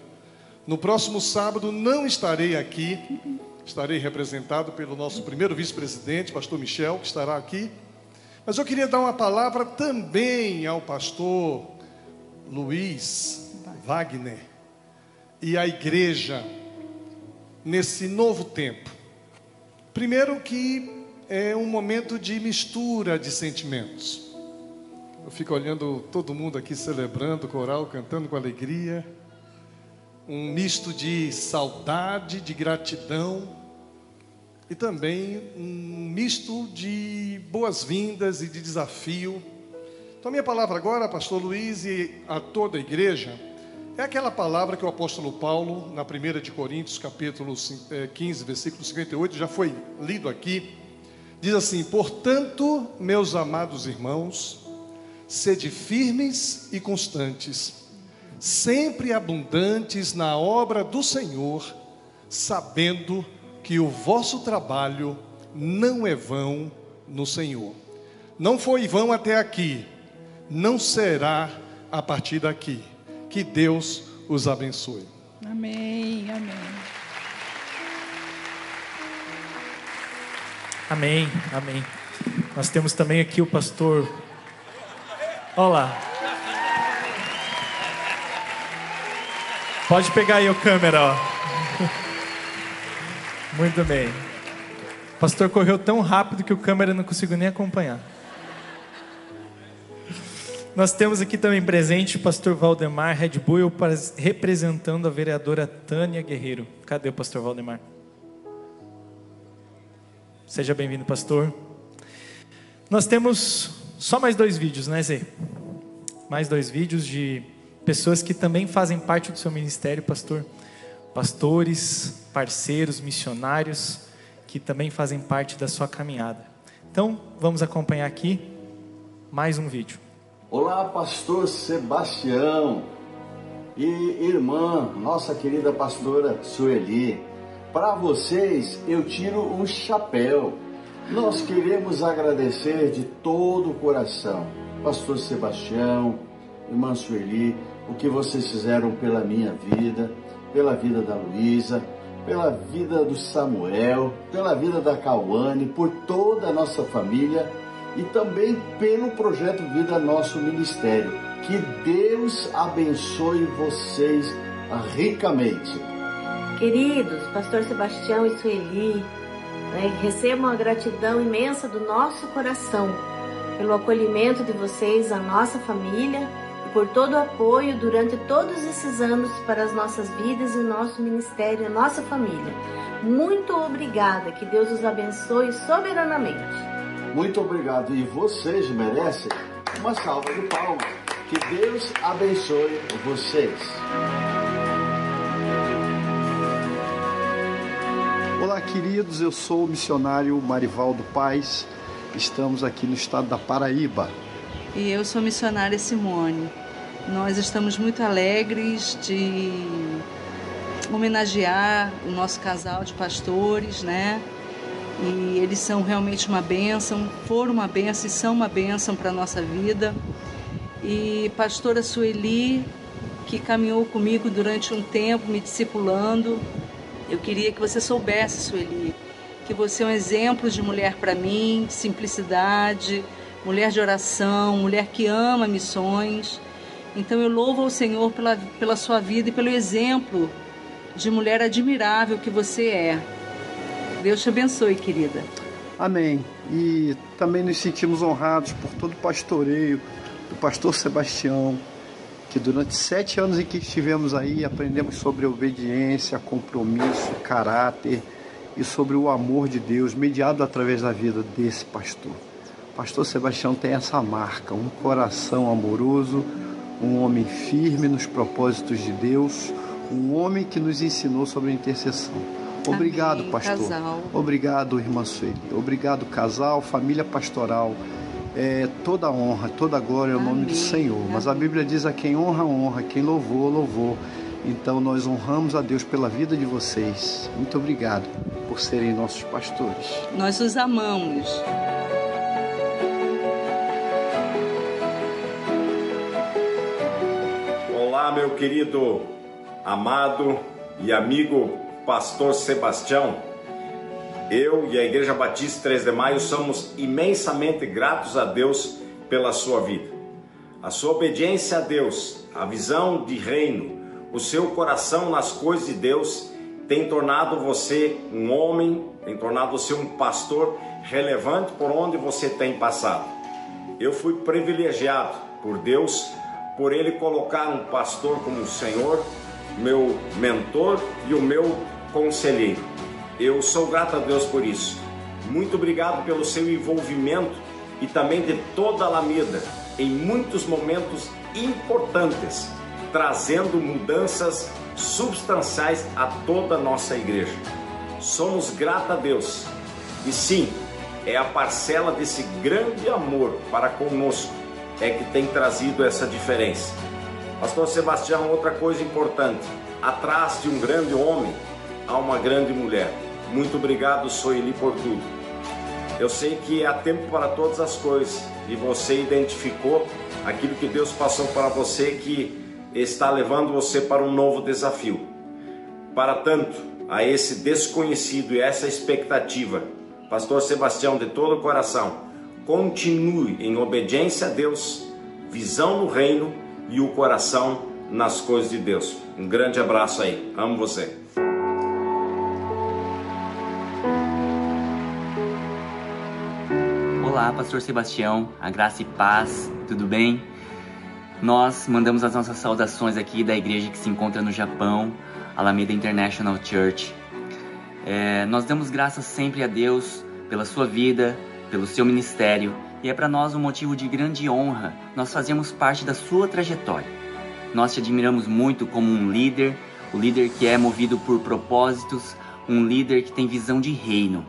No próximo sábado não estarei aqui. Estarei representado pelo nosso primeiro vice-presidente, pastor Michel, que estará aqui. Mas eu queria dar uma palavra também ao pastor Luiz Wagner e à igreja nesse novo tempo. Primeiro que é um momento de mistura de sentimentos. Eu fico olhando todo mundo aqui celebrando, coral, cantando com alegria. Um misto de saudade, de gratidão e também um misto de boas-vindas e de desafio. Então, a minha palavra agora, pastor Luiz e a toda a igreja, é aquela palavra que o apóstolo Paulo, na 1 de Coríntios, capítulo 15, versículo 58, já foi lido aqui, diz assim: Portanto, meus amados irmãos, sede firmes e constantes, sempre abundantes na obra do Senhor, sabendo que o vosso trabalho não é vão no Senhor. Não foi vão até aqui, não será a partir daqui. Que Deus os abençoe. Amém, amém. Amém, amém. Nós temos também aqui o pastor. Olá. Pode pegar aí a câmera, ó. Muito bem. O pastor correu tão rápido que o câmera não conseguiu nem acompanhar. Nós temos aqui também presente o pastor Valdemar Red Bull representando a vereadora Tânia Guerreiro. Cadê o pastor Valdemar? Seja bem-vindo, pastor. Nós temos só mais dois vídeos, né, Zé? Mais dois vídeos de pessoas que também fazem parte do seu ministério, pastor. Pastores, parceiros, missionários que também fazem parte da sua caminhada. Então, vamos acompanhar aqui mais um vídeo. Olá, pastor Sebastião e irmã, nossa querida pastora Sueli. Para vocês, eu tiro um chapéu. Nós queremos agradecer de todo o coração, pastor Sebastião, irmã Sueli, o que vocês fizeram pela minha vida, pela vida da Luísa, pela vida do Samuel, pela vida da Cauane, por toda a nossa família e também pelo projeto Vida Nosso Ministério. Que Deus abençoe vocês ricamente. Queridos, Pastor Sebastião e Sueli, né, recebam a gratidão imensa do nosso coração pelo acolhimento de vocês, a nossa família, e por todo o apoio durante todos esses anos para as nossas vidas e o nosso ministério, a nossa família. Muito obrigada, que Deus os abençoe soberanamente. Muito obrigado. E vocês merecem uma salva de palmas. Que Deus abençoe vocês. Olá, queridos. Eu sou o missionário Marivaldo Paz. Estamos aqui no estado da Paraíba. E eu sou missionária Simone. Nós estamos muito alegres de homenagear o nosso casal de pastores, né? E eles são realmente uma bênção, foram uma bênção e são uma bênção para a nossa vida. E pastora Sueli, que caminhou comigo durante um tempo, me discipulando, eu queria que você soubesse, Sueli, que você é um exemplo de mulher para mim, de simplicidade, mulher de oração, mulher que ama missões. Então eu louvo ao Senhor pela, pela sua vida e pelo exemplo de mulher admirável que você é. Deus te abençoe, querida. Amém. E também nos sentimos honrados por todo o pastoreio do pastor Sebastião, que durante sete anos em que estivemos aí aprendemos sobre obediência, compromisso, caráter e sobre o amor de Deus mediado através da vida desse pastor. Pastor Sebastião tem essa marca, um coração amoroso, um homem firme nos propósitos de Deus, um homem que nos ensinou sobre a intercessão. Obrigado, Amém, pastor. casal. Obrigado, irmã Sueli. Obrigado, casal, família pastoral. É, toda honra, toda glória é o nome do Senhor. Mas a Bíblia diz a quem honra, honra, quem louvou, louvou. Então nós honramos a Deus pela vida de vocês. Muito obrigado por serem nossos pastores. Nós os amamos. Meu querido, amado e amigo pastor Sebastião. Eu e a Igreja Batista 3 de Maio somos imensamente gratos a Deus pela sua vida. A sua obediência a Deus, a visão de reino, o seu coração nas coisas de Deus tem tornado você um homem, tem tornado você um pastor relevante por onde você tem passado. Eu fui privilegiado por Deus, por Ele colocar um pastor como o Senhor, meu mentor e o meu conselheiro. Eu sou grato a Deus por isso. Muito obrigado pelo seu envolvimento e também de toda a Alameda em muitos momentos importantes, trazendo mudanças substanciais a toda a nossa igreja. Somos gratos a Deus. E sim, é a parcela desse grande amor para conosco é que tem trazido essa diferença. Pastor Sebastião, outra coisa importante: atrás de um grande homem há uma grande mulher. Muito obrigado, Soeli, por tudo. Eu sei que há tempo para todas as coisas e você identificou aquilo que Deus passou para você que está levando você para um novo desafio. Para tanto, a esse desconhecido e essa expectativa, Pastor Sebastião, de todo o coração, continue em obediência a Deus, visão no reino e o coração nas coisas de Deus. Um grande abraço aí. Amo você. Olá, Pastor Sebastião, a graça e paz, tudo bem? Nós mandamos as nossas saudações aqui da igreja que se encontra no Japão, Alameda International Church. É, nós damos graças sempre a Deus pela sua vida, pelo seu ministério, e é para nós um motivo de grande honra nós fazermos parte da sua trajetória. Nós te admiramos muito como um líder, o líder que é movido por propósitos, um líder que tem visão de reino.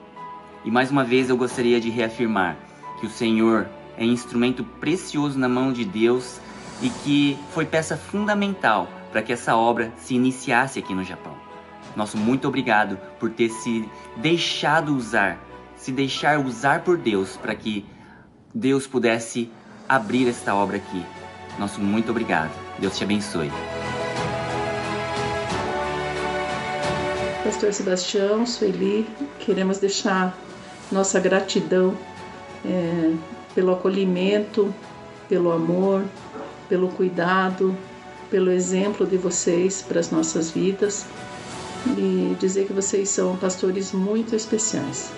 E mais uma vez eu gostaria de reafirmar que o Senhor é instrumento precioso na mão de Deus e que foi peça fundamental para que essa obra se iniciasse aqui no Japão. Nosso muito obrigado por ter se deixado usar, se deixar usar por Deus para que Deus pudesse abrir esta obra aqui. Nosso muito obrigado. Deus te abençoe. Pastor Sebastião, Sueli, queremos deixar nossa gratidão é, pelo acolhimento, pelo amor, pelo cuidado, pelo exemplo de vocês para as nossas vidas e dizer que vocês são pastores muito especiais,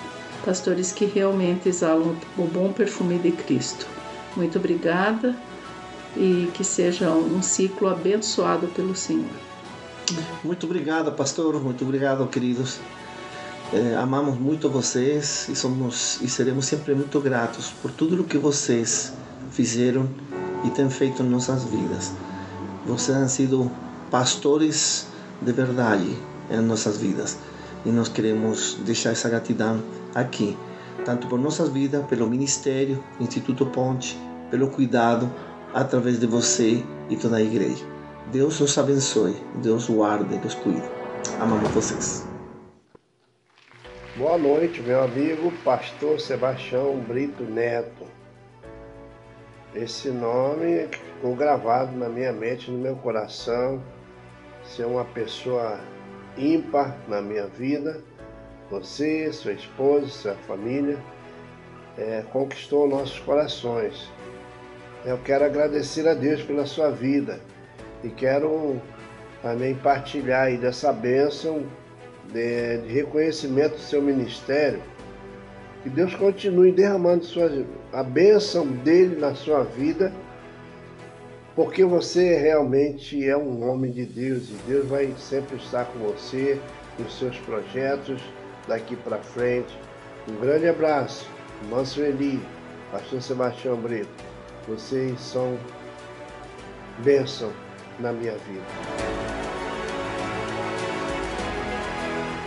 pastores que realmente exalam o bom perfume de Cristo. Muito obrigada e que seja um ciclo abençoado pelo Senhor. Muito obrigado, pastor. Muito obrigado, queridos. É, amamos muito vocês e somos e seremos sempre muito gratos por tudo o que vocês fizeram e têm feito em nossas vidas. Vocês han sido pastores de verdade em nossas vidas e nós queremos deixar essa gratidão aqui, tanto por nossas vidas, pelo ministério, Instituto Ponte, pelo cuidado através de você e toda a igreja. Deus os abençoe, Deus guarde, Deus cuide. Amamos vocês. Boa noite, meu amigo Pastor Sebastião Brito Neto. Esse nome ficou gravado na minha mente, no meu coração. É uma pessoa ímpar na minha vida. Você, sua esposa, sua família, é, conquistou nossos corações. Eu quero agradecer a Deus pela sua vida e quero também partilhar aí dessa bênção de, de reconhecimento do seu ministério. Que Deus continue derramando sua, a bênção dele na sua vida, porque você realmente é um homem de Deus e Deus vai sempre estar com você nos seus projetos daqui para frente. Um grande abraço, irmã Sueli, pastor Sebastião Brito. Vocês são bênção na minha vida.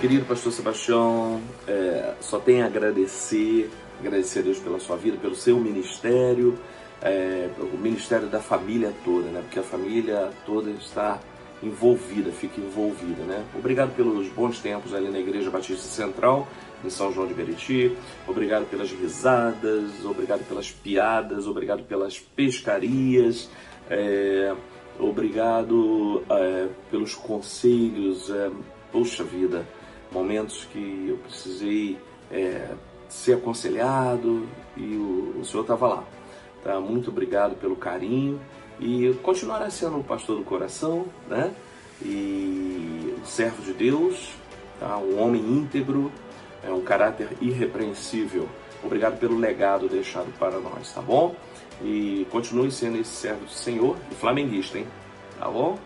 Querido pastor Sebastião, é, só tenho a agradecer, agradecer a Deus pela sua vida, pelo seu ministério, é, o ministério da família toda, né? Porque a família toda está envolvida, fica envolvida, né? Obrigado pelos bons tempos ali na Igreja Batista Central, em São João de Meriti. Obrigado pelas risadas, obrigado pelas piadas, obrigado pelas pescarias. É, obrigado é, pelos conselhos, é, poxa vida, momentos que eu precisei é, ser aconselhado e o, o senhor estava lá. Tá? Muito obrigado pelo carinho e continuará sendo um pastor do coração, né? E um servo de Deus, tá? um homem íntegro, é um caráter irrepreensível. Obrigado pelo legado deixado para nós, tá bom? E continue sendo esse servo do Senhor e flamenguista, hein? Tá bom?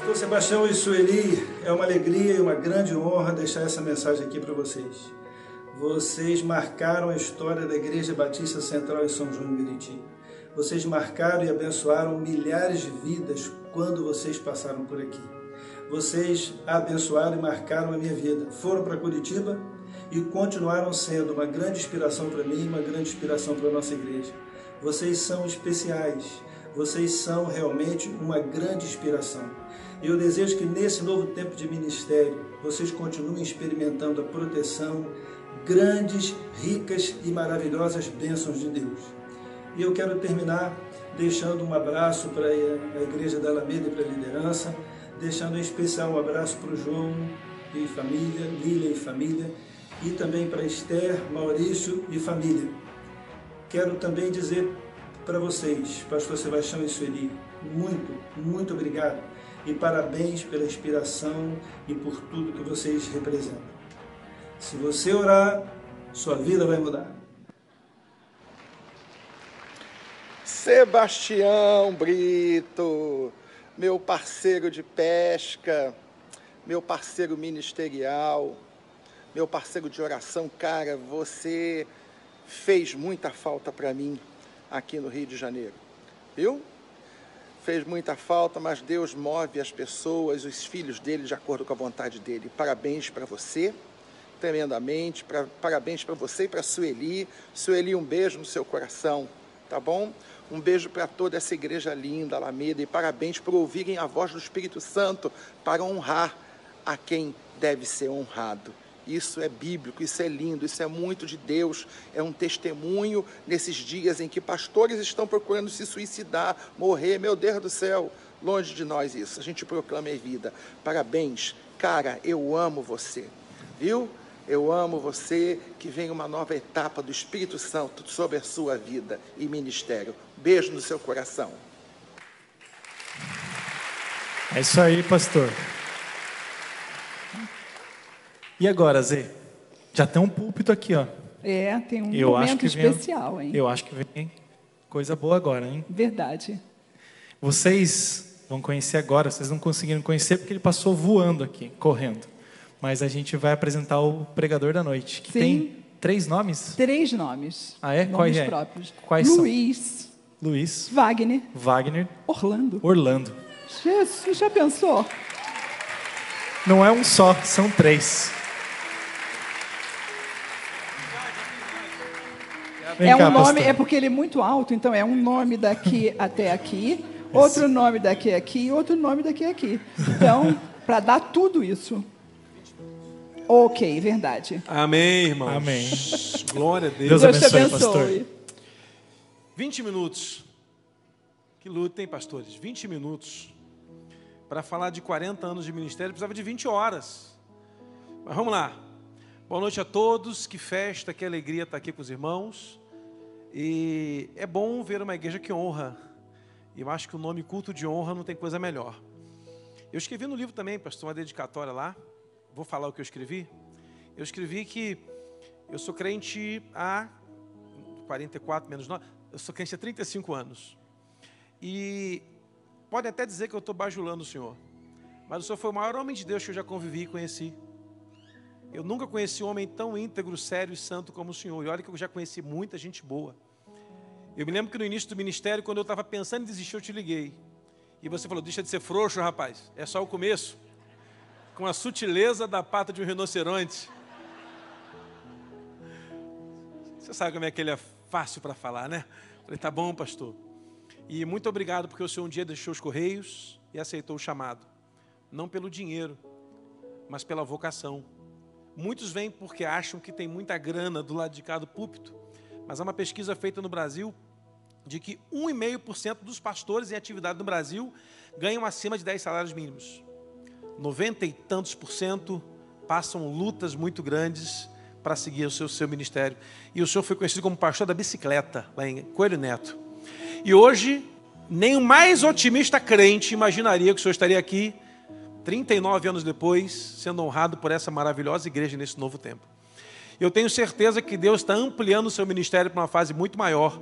Pastor Sebastião e Sueli, é uma alegria e uma grande honra deixar essa mensagem aqui para vocês. Vocês marcaram a história da Igreja Batista Central em São João de Meriti. Vocês marcaram e abençoaram milhares de vidas quando vocês passaram por aqui. Vocês abençoaram e marcaram a minha vida. Foram para Curitiba e continuaram sendo uma grande inspiração para mim, uma grande inspiração para a nossa igreja. Vocês são especiais. Vocês são realmente uma grande inspiração. E eu desejo que nesse novo tempo de ministério, vocês continuem experimentando a proteção, grandes, ricas e maravilhosas bênçãos de Deus. E eu quero terminar deixando um abraço para a Igreja da Alameda e para a liderança, deixando em especial um abraço para o João e família, Lília e família, e também para Esther, Maurício e família. Quero também dizer para vocês, Pastor Sebastião e Sueli, muito, muito obrigado e parabéns pela inspiração e por tudo que vocês representam. Se você orar, sua vida vai mudar. Sebastião Brito, meu parceiro de pesca, meu parceiro ministerial, meu parceiro de oração, cara, você fez muita falta para mim aqui no Rio de Janeiro, viu? Fez muita falta, mas Deus move as pessoas, os filhos dele, de acordo com a vontade dele. Parabéns para você tremendamente. Pra, parabéns para você e para Sueli. Sueli, um beijo no seu coração, tá bom? Um beijo para toda essa igreja linda, Alameda, e parabéns por ouvirem a voz do Espírito Santo para honrar a quem deve ser honrado. Isso é bíblico, isso é lindo, isso é muito de Deus. É um testemunho nesses dias em que pastores estão procurando se suicidar, morrer. Meu Deus do céu, longe de nós isso. A gente proclama a vida. Parabéns, cara, eu amo você. Viu? Eu amo você, que vem uma nova etapa do Espírito Santo sobre a sua vida e ministério. Beijo no seu coração. É isso aí, pastor. E agora, Zé? Já tem um púlpito aqui, ó. É, tem um Eu acho momento que vem- especial, hein? Eu acho que vem coisa boa agora, hein? Verdade. Vocês vão conhecer agora, vocês não conseguiram conhecer porque ele passou voando aqui, correndo. Mas a gente vai apresentar o pregador da noite, que Sim. tem três nomes. Três nomes. Ah, é? Nomes Quais é? próprios. Quais são? Luiz, Luiz, Wagner, Wagner, Orlando. Orlando. Jesus, já pensou? Não é um só, são três. Vem é um cá, nome, pastor. é porque ele é muito alto, então é um nome daqui até aqui, outro nome daqui aqui e outro nome daqui aqui. Então, para dar tudo isso. Ok, verdade. Amém, irmãos. Amém. Glória a Deus. Deus Deus te abençoe, abençoe. pastor. 20 minutos. Que luta, hein, pastores? 20 minutos. Para falar de 40 anos de ministério, precisava de 20 horas. Mas vamos lá. Boa noite a todos. Que festa, que alegria estar aqui com os irmãos. E é bom ver uma igreja que honra. E eu acho que o nome culto de honra não tem coisa melhor. Eu escrevi no livro também, pastor, uma dedicatória lá. Vou falar o que eu escrevi. Eu escrevi que eu sou crente há 44 menos 9, eu sou crente há 35 anos. E pode até dizer que eu estou bajulando o Senhor. Mas o Senhor foi o maior homem de Deus que eu já convivi e conheci. Eu nunca conheci um homem tão íntegro, sério e santo como o Senhor. E olha que eu já conheci muita gente boa. Eu me lembro que no início do ministério, quando eu estava pensando em desistir, eu te liguei. E você falou: deixa de ser frouxo, rapaz. É só o começo. Com a sutileza da pata de um rinoceronte. Você sabe como é que ele é fácil para falar, né? Falei, tá bom, pastor. E muito obrigado porque o senhor um dia deixou os correios e aceitou o chamado. Não pelo dinheiro, mas pela vocação. Muitos vêm porque acham que tem muita grana do lado de cá do púlpito, mas há uma pesquisa feita no Brasil de que 1,5% dos pastores em atividade no Brasil ganham acima de 10 salários mínimos. 90 e tantos por cento passam lutas muito grandes para seguir o seu, seu ministério. E o senhor foi conhecido como pastor da bicicleta, lá em Coelho Neto. E hoje, nem o mais otimista crente imaginaria que o senhor estaria aqui, 39 anos depois, sendo honrado por essa maravilhosa igreja nesse novo tempo. Eu tenho certeza que Deus está ampliando o seu ministério para uma fase muito maior.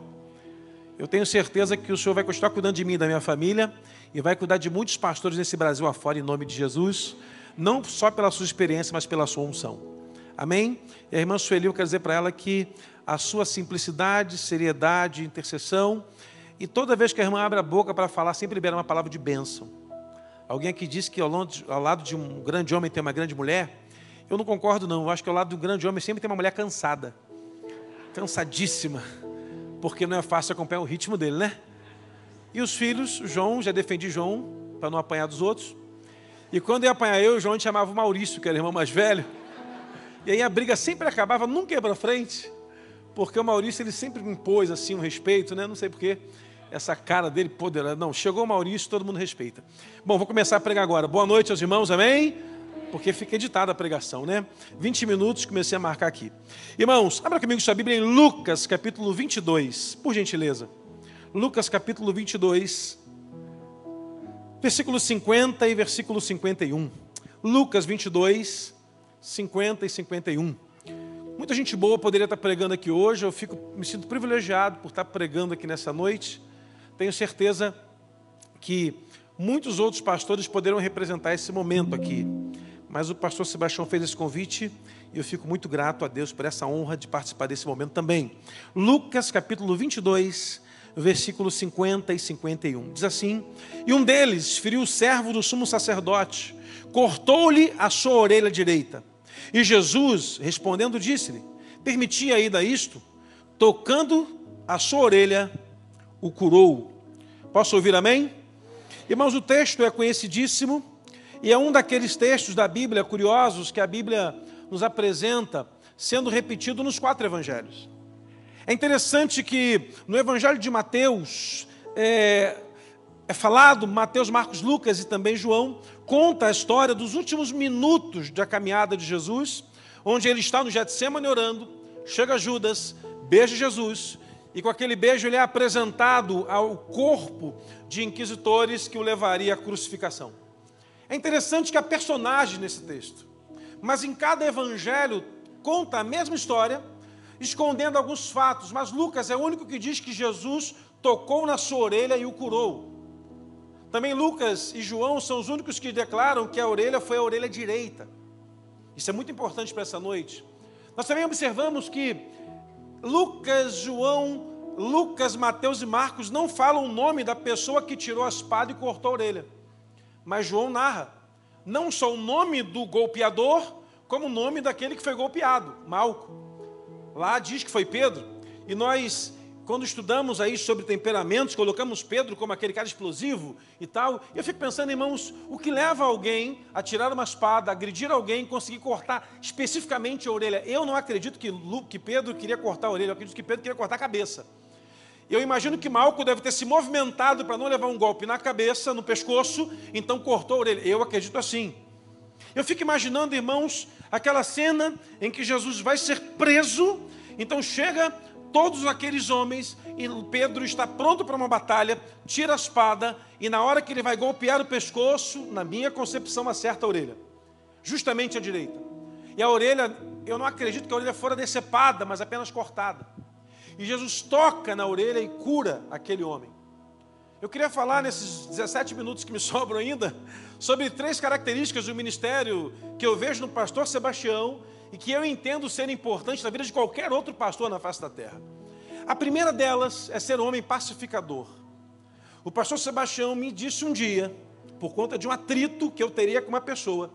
Eu tenho certeza que o Senhor vai continuar cuidando de mim e da minha família e vai cuidar de muitos pastores nesse Brasil afora, em nome de Jesus, não só pela sua experiência, mas pela sua unção. Amém? E a irmã Sueli, eu quero dizer para ela que a sua simplicidade, seriedade, intercessão, e toda vez que a irmã abre a boca para falar, sempre libera uma palavra de bênção. Alguém aqui disse que ao lado de um grande homem tem uma grande mulher. Eu não concordo, não. Eu acho que ao lado de um grande homem sempre tem uma mulher cansada. Cansadíssima. Porque não é fácil acompanhar o ritmo dele, né? E os filhos, João, já defendi João, para não apanhar dos outros. E quando ia apanhar eu, João chamava o Maurício, que era o irmão mais velho. E aí a briga sempre acabava num quebra-frente, porque o Maurício ele sempre impôs assim um respeito, né? Não sei porquê, essa cara dele poderosa. Não, chegou o Maurício, todo mundo respeita. Bom, vou começar a pregar agora. Boa noite aos irmãos, amém? Porque fica editada a pregação, né? 20 minutos, comecei a marcar aqui. Irmãos, abra comigo sua Bíblia em Lucas, capítulo 22, por gentileza. Lucas, capítulo 22, versículo 50 e versículo 51. Lucas 22, 50 e 51. Muita gente boa poderia estar pregando aqui hoje, eu fico, me sinto privilegiado por estar pregando aqui nessa noite. Tenho certeza que muitos outros pastores poderão representar esse momento aqui. Mas o pastor Sebastião fez esse convite e eu fico muito grato a Deus por essa honra de participar desse momento também. Lucas capítulo 22, versículos 50 e 51. Diz assim: E um deles feriu o servo do sumo sacerdote, cortou-lhe a sua orelha direita. E Jesus, respondendo, disse-lhe: Permitia ainda isto? Tocando a sua orelha, o curou. Posso ouvir amém? Irmãos, o texto é conhecidíssimo e é um daqueles textos da Bíblia curiosos que a Bíblia nos apresenta sendo repetido nos quatro evangelhos. É interessante que no evangelho de Mateus é, é falado, Mateus, Marcos, Lucas e também João, conta a história dos últimos minutos da caminhada de Jesus, onde ele está no Getsemane orando, chega Judas, beija Jesus, e com aquele beijo ele é apresentado ao corpo de inquisitores que o levaria à crucificação. É interessante que há personagens nesse texto, mas em cada evangelho conta a mesma história, escondendo alguns fatos, mas Lucas é o único que diz que Jesus tocou na sua orelha e o curou. Também Lucas e João são os únicos que declaram que a orelha foi a orelha direita. Isso é muito importante para essa noite. Nós também observamos que Lucas, João, Lucas, Mateus e Marcos não falam o nome da pessoa que tirou a espada e cortou a orelha. Mas João narra não só o nome do golpeador, como o nome daquele que foi golpeado, Malco. Lá diz que foi Pedro. E nós quando estudamos aí sobre temperamentos, colocamos Pedro como aquele cara explosivo e tal. E eu fico pensando, irmãos, o que leva alguém a tirar uma espada, agredir alguém, conseguir cortar especificamente a orelha? Eu não acredito que, Pedro queria cortar a orelha, eu acredito que Pedro queria cortar a cabeça. Eu imagino que Malco deve ter se movimentado para não levar um golpe na cabeça, no pescoço, então cortou a orelha. Eu acredito assim. Eu fico imaginando, irmãos, aquela cena em que Jesus vai ser preso, então chega todos aqueles homens, e Pedro está pronto para uma batalha, tira a espada, e na hora que ele vai golpear o pescoço, na minha concepção, acerta a orelha, justamente a direita. E a orelha, eu não acredito que a orelha fora decepada, mas apenas cortada. E Jesus toca na orelha e cura aquele homem. Eu queria falar nesses 17 minutos que me sobram ainda sobre três características do ministério que eu vejo no pastor Sebastião e que eu entendo ser importante na vida de qualquer outro pastor na face da terra. A primeira delas é ser um homem pacificador. O pastor Sebastião me disse um dia, por conta de um atrito que eu teria com uma pessoa,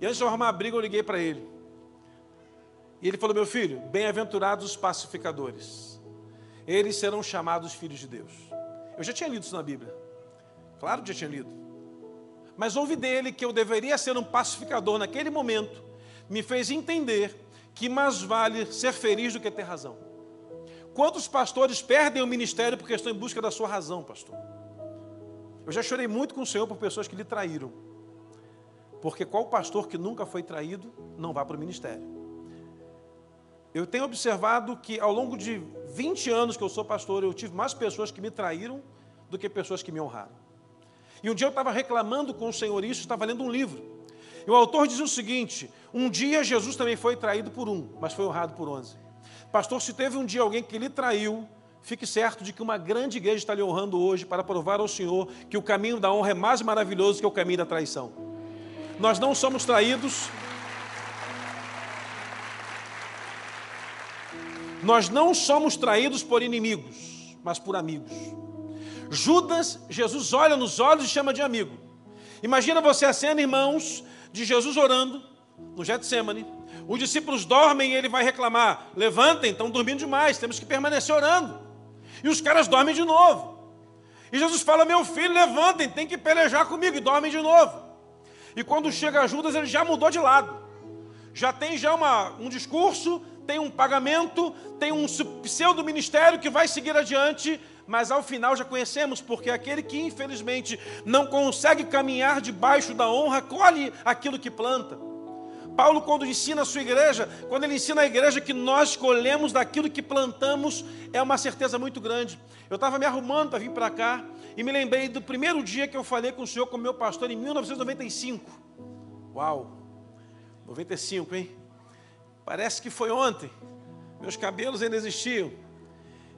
e antes de eu arrumar a briga, eu liguei para ele. E ele falou: Meu filho, bem-aventurados os pacificadores, eles serão chamados filhos de Deus. Eu já tinha lido isso na Bíblia, claro que já tinha lido, mas ouvi dele que eu deveria ser um pacificador naquele momento, me fez entender que mais vale ser feliz do que ter razão. Quantos pastores perdem o ministério porque estão em busca da sua razão, pastor? Eu já chorei muito com o Senhor por pessoas que lhe traíram. Porque qual pastor que nunca foi traído não vai para o ministério? Eu tenho observado que ao longo de 20 anos que eu sou pastor, eu tive mais pessoas que me traíram do que pessoas que me honraram. E um dia eu estava reclamando com o Senhor isso, estava lendo um livro. E o autor diz o seguinte: um dia Jesus também foi traído por um, mas foi honrado por onze. Pastor, se teve um dia alguém que lhe traiu, fique certo de que uma grande igreja está lhe honrando hoje para provar ao Senhor que o caminho da honra é mais maravilhoso que o caminho da traição. Nós não somos traídos. Nós não somos traídos por inimigos, mas por amigos. Judas, Jesus olha nos olhos e chama de amigo. Imagina você a cena, irmãos, de Jesus orando no Getsemane. Os discípulos dormem e ele vai reclamar: levantem, estão dormindo demais, temos que permanecer orando. E os caras dormem de novo. E Jesus fala: meu filho, levantem, tem que pelejar comigo, e dormem de novo. E quando chega Judas, ele já mudou de lado. Já tem já uma, um discurso, tem um pagamento, tem um pseudo ministério que vai seguir adiante, mas ao final já conhecemos, porque aquele que infelizmente não consegue caminhar debaixo da honra, colhe aquilo que planta. Paulo, quando ensina a sua igreja, quando ele ensina a igreja que nós colhemos daquilo que plantamos, é uma certeza muito grande. Eu estava me arrumando para vir para cá e me lembrei do primeiro dia que eu falei com o senhor, com o meu pastor, em 1995. Uau! 95, hein? Parece que foi ontem. Meus cabelos ainda existiam.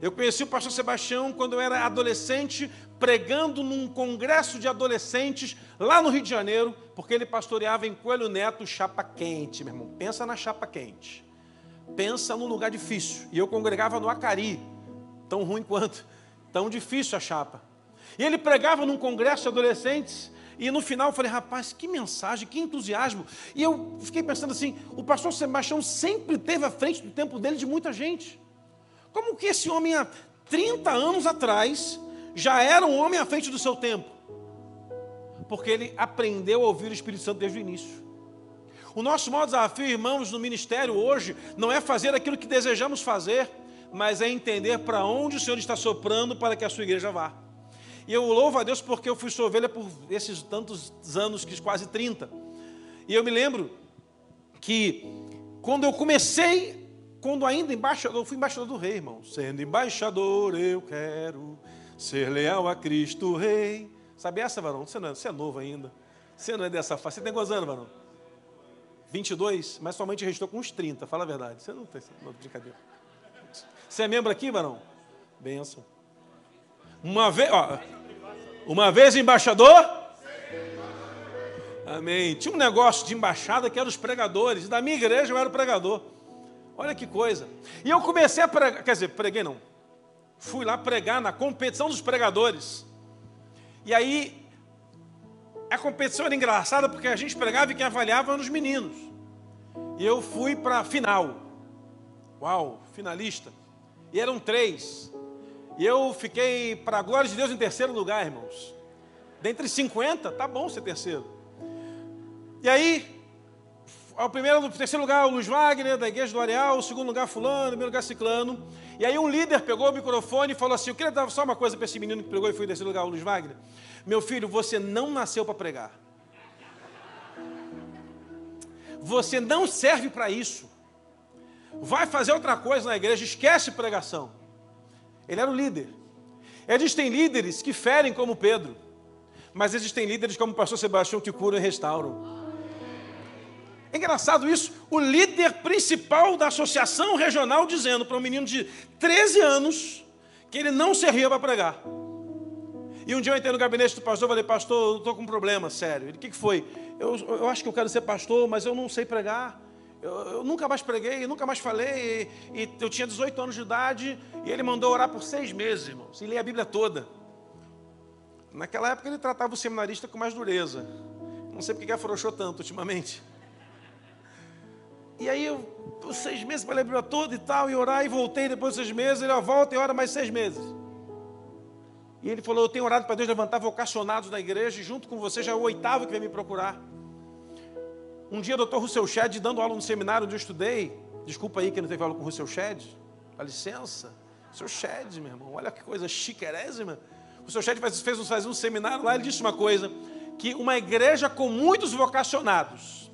Eu conheci o pastor Sebastião quando eu era adolescente, pregando num congresso de adolescentes lá no Rio de Janeiro, porque ele pastoreava em Coelho Neto, chapa quente, meu irmão. Pensa na chapa quente. Pensa num lugar difícil. E eu congregava no Acari, tão ruim quanto, tão difícil a chapa. E ele pregava num congresso de adolescentes, e no final eu falei, rapaz, que mensagem, que entusiasmo. E eu fiquei pensando assim: o pastor Sebastião sempre teve à frente do tempo dele de muita gente. Como que esse homem há 30 anos atrás já era um homem à frente do seu tempo? Porque ele aprendeu a ouvir o Espírito Santo desde o início. O nosso maior desafio, irmãos, no ministério hoje, não é fazer aquilo que desejamos fazer, mas é entender para onde o Senhor está soprando para que a sua igreja vá. E eu louvo a Deus porque eu fui sua ovelha por esses tantos anos, que quase 30. E eu me lembro que quando eu comecei, quando ainda embaixador, eu fui embaixador do rei, irmão. Sendo embaixador, eu quero ser leal a Cristo Rei. Sabe essa, varão? Você, não é, você é novo ainda. Você não é dessa fase. Você tem quantos anos, varão? 22, mas somente restou com uns 30, fala a verdade. Você não tem não, brincadeira. Você é membro aqui, varão? Benção. Uma vez, ó, uma vez embaixador? Amém. Tinha um negócio de embaixada que era os pregadores. Da minha igreja eu era o pregador. Olha que coisa. E eu comecei a pregar, quer dizer, preguei não. Fui lá pregar na competição dos pregadores. E aí, a competição era engraçada porque a gente pregava e quem avaliava eram os meninos. E eu fui para a final. Uau, finalista. E eram três. E eu fiquei, para a glória de Deus, em terceiro lugar, irmãos. Dentre 50, tá bom ser terceiro. E aí, ao primeiro, terceiro lugar, o Luiz Wagner, da Igreja do Areal, o segundo lugar, Fulano, o primeiro lugar, Ciclano. E aí, um líder pegou o microfone e falou assim: Eu queria dar só uma coisa para esse menino que pegou e foi em terceiro lugar, o Luiz Wagner. Meu filho, você não nasceu para pregar. Você não serve para isso. Vai fazer outra coisa na igreja, esquece pregação. Ele era o líder. Existem líderes que ferem como Pedro, mas existem líderes como o pastor Sebastião que curam e restauram. É engraçado isso, o líder principal da associação regional dizendo para um menino de 13 anos que ele não servia para pregar. E um dia eu entrei no gabinete do pastor e falei, pastor, eu estou com um problema sério. Ele, o que, que foi? Eu, eu acho que eu quero ser pastor, mas eu não sei pregar. Eu, eu nunca mais preguei, nunca mais falei. E, e, eu tinha 18 anos de idade e ele mandou orar por seis meses, irmãos, e ler a Bíblia toda. Naquela época ele tratava o seminarista com mais dureza. Não sei porque que afrouxou tanto ultimamente. E aí eu, por seis meses para ler a Bíblia toda e tal, e orar, e voltei depois de seis meses, ele ó, volta e ora mais seis meses. E ele falou, eu tenho orado para Deus levantar vocacionados na igreja, e junto com você já é o oitavo que vem me procurar. Um dia doutor Russell Shedd, dando aula no seminário onde eu estudei, desculpa aí que não teve aula com o Russell Shedd, dá licença, seu Shedd, meu irmão, olha que coisa chiquerésima. O seu Shedd fez, fez, fez um seminário lá, ele disse uma coisa, que uma igreja com muitos vocacionados,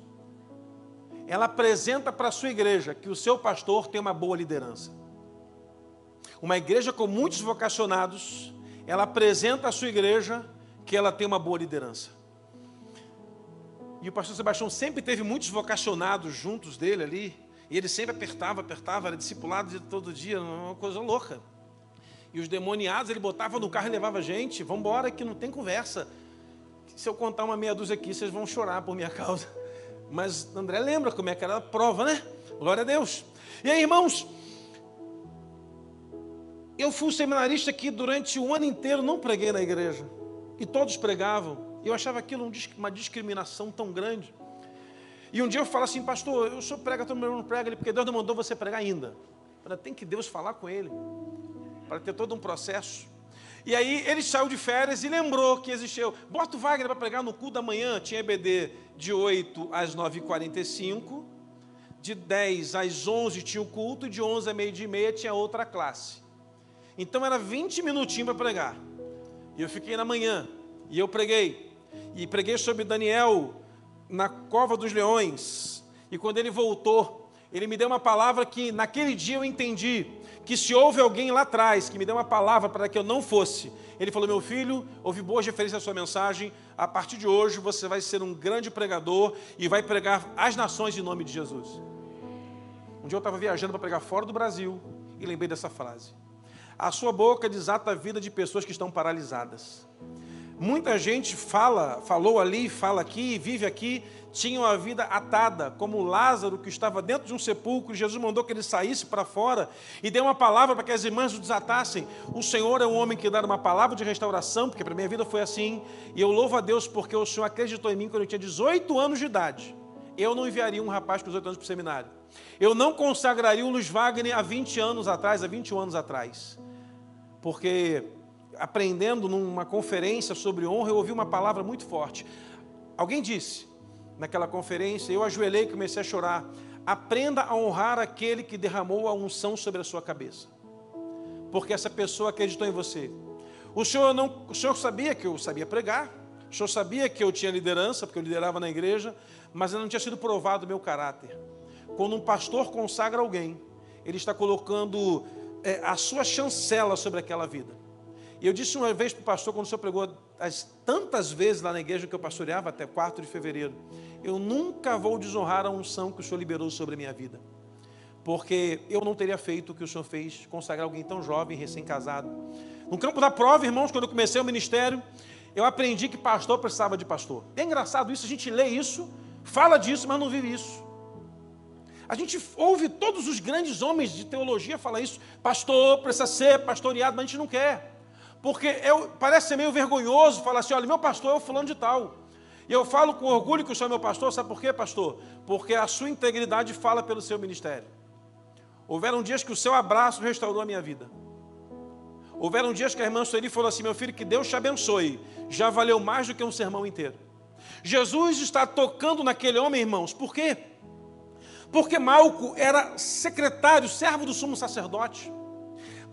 ela apresenta para a sua igreja que o seu pastor tem uma boa liderança. Uma igreja com muitos vocacionados, ela apresenta à sua igreja que ela tem uma boa liderança. E o pastor Sebastião sempre teve muitos vocacionados juntos dele ali, e ele sempre apertava, apertava, era discipulado de todo dia, uma coisa louca. E os demoniados ele botava no carro e levava gente, vamos embora que não tem conversa. Se eu contar uma meia dúzia aqui, vocês vão chorar por minha causa. Mas André lembra como é que era a prova, né? Glória a Deus. E aí, irmãos, eu fui seminarista que durante o ano inteiro não preguei na igreja. E todos pregavam. Eu achava aquilo uma discriminação tão grande. E um dia eu falo assim, pastor, eu sou prega, todo mundo prega, porque Deus não mandou você pregar ainda. Tem que Deus falar com ele, para ter todo um processo. E aí ele saiu de férias e lembrou que existiu. Bota o Wagner para pregar no culto da manhã. Tinha EBD de 8 às 9h45. De 10 às 11 tinha o culto. E de 11 a meio-dia e meia tinha outra classe. Então era 20 minutinhos para pregar. E eu fiquei na manhã. E eu preguei. E preguei sobre Daniel na cova dos leões. E quando ele voltou, ele me deu uma palavra que naquele dia eu entendi que se houve alguém lá atrás que me deu uma palavra para que eu não fosse, ele falou: Meu filho, houve boas referências à sua mensagem. A partir de hoje você vai ser um grande pregador e vai pregar as nações em nome de Jesus. Um dia eu estava viajando para pregar fora do Brasil e lembrei dessa frase. A sua boca desata a vida de pessoas que estão paralisadas. Muita gente fala, falou ali, fala aqui, vive aqui, tinham a vida atada, como Lázaro que estava dentro de um sepulcro, Jesus mandou que ele saísse para fora e deu uma palavra para que as irmãs o desatassem. O Senhor é um homem que dá uma palavra de restauração, porque para minha vida foi assim, e eu louvo a Deus porque o Senhor acreditou em mim quando eu tinha 18 anos de idade. Eu não enviaria um rapaz com 18 anos para o seminário. Eu não consagraria o Luiz Wagner há 20 anos atrás, há 21 anos atrás. Porque aprendendo numa conferência sobre honra, eu ouvi uma palavra muito forte. Alguém disse naquela conferência, eu ajoelhei e comecei a chorar. Aprenda a honrar aquele que derramou a unção sobre a sua cabeça. Porque essa pessoa acreditou em você. O senhor, não, o senhor sabia que eu sabia pregar, o senhor sabia que eu tinha liderança, porque eu liderava na igreja, mas não tinha sido provado o meu caráter. Quando um pastor consagra alguém, ele está colocando é, a sua chancela sobre aquela vida. E eu disse uma vez para o pastor, quando o senhor pregou as tantas vezes lá na igreja que eu pastoreava, até 4 de fevereiro, eu nunca vou desonrar a unção que o senhor liberou sobre a minha vida. Porque eu não teria feito o que o senhor fez, consagrar alguém tão jovem, recém-casado. No campo da prova, irmãos, quando eu comecei o ministério, eu aprendi que pastor precisava de pastor. É engraçado isso, a gente lê isso, fala disso, mas não vive isso. A gente ouve todos os grandes homens de teologia falar isso, pastor precisa ser pastoreado, mas a gente não quer. Porque eu, parece ser meio vergonhoso falar assim: olha, meu pastor é o fulano de tal. E eu falo com orgulho que o senhor é meu pastor, sabe por quê, pastor? Porque a sua integridade fala pelo seu ministério. Houveram dias que o seu abraço restaurou a minha vida. Houveram dias que a irmã Sueli falou assim: meu filho, que Deus te abençoe. Já valeu mais do que um sermão inteiro. Jesus está tocando naquele homem, irmãos, por quê? Porque Malco era secretário, servo do sumo sacerdote.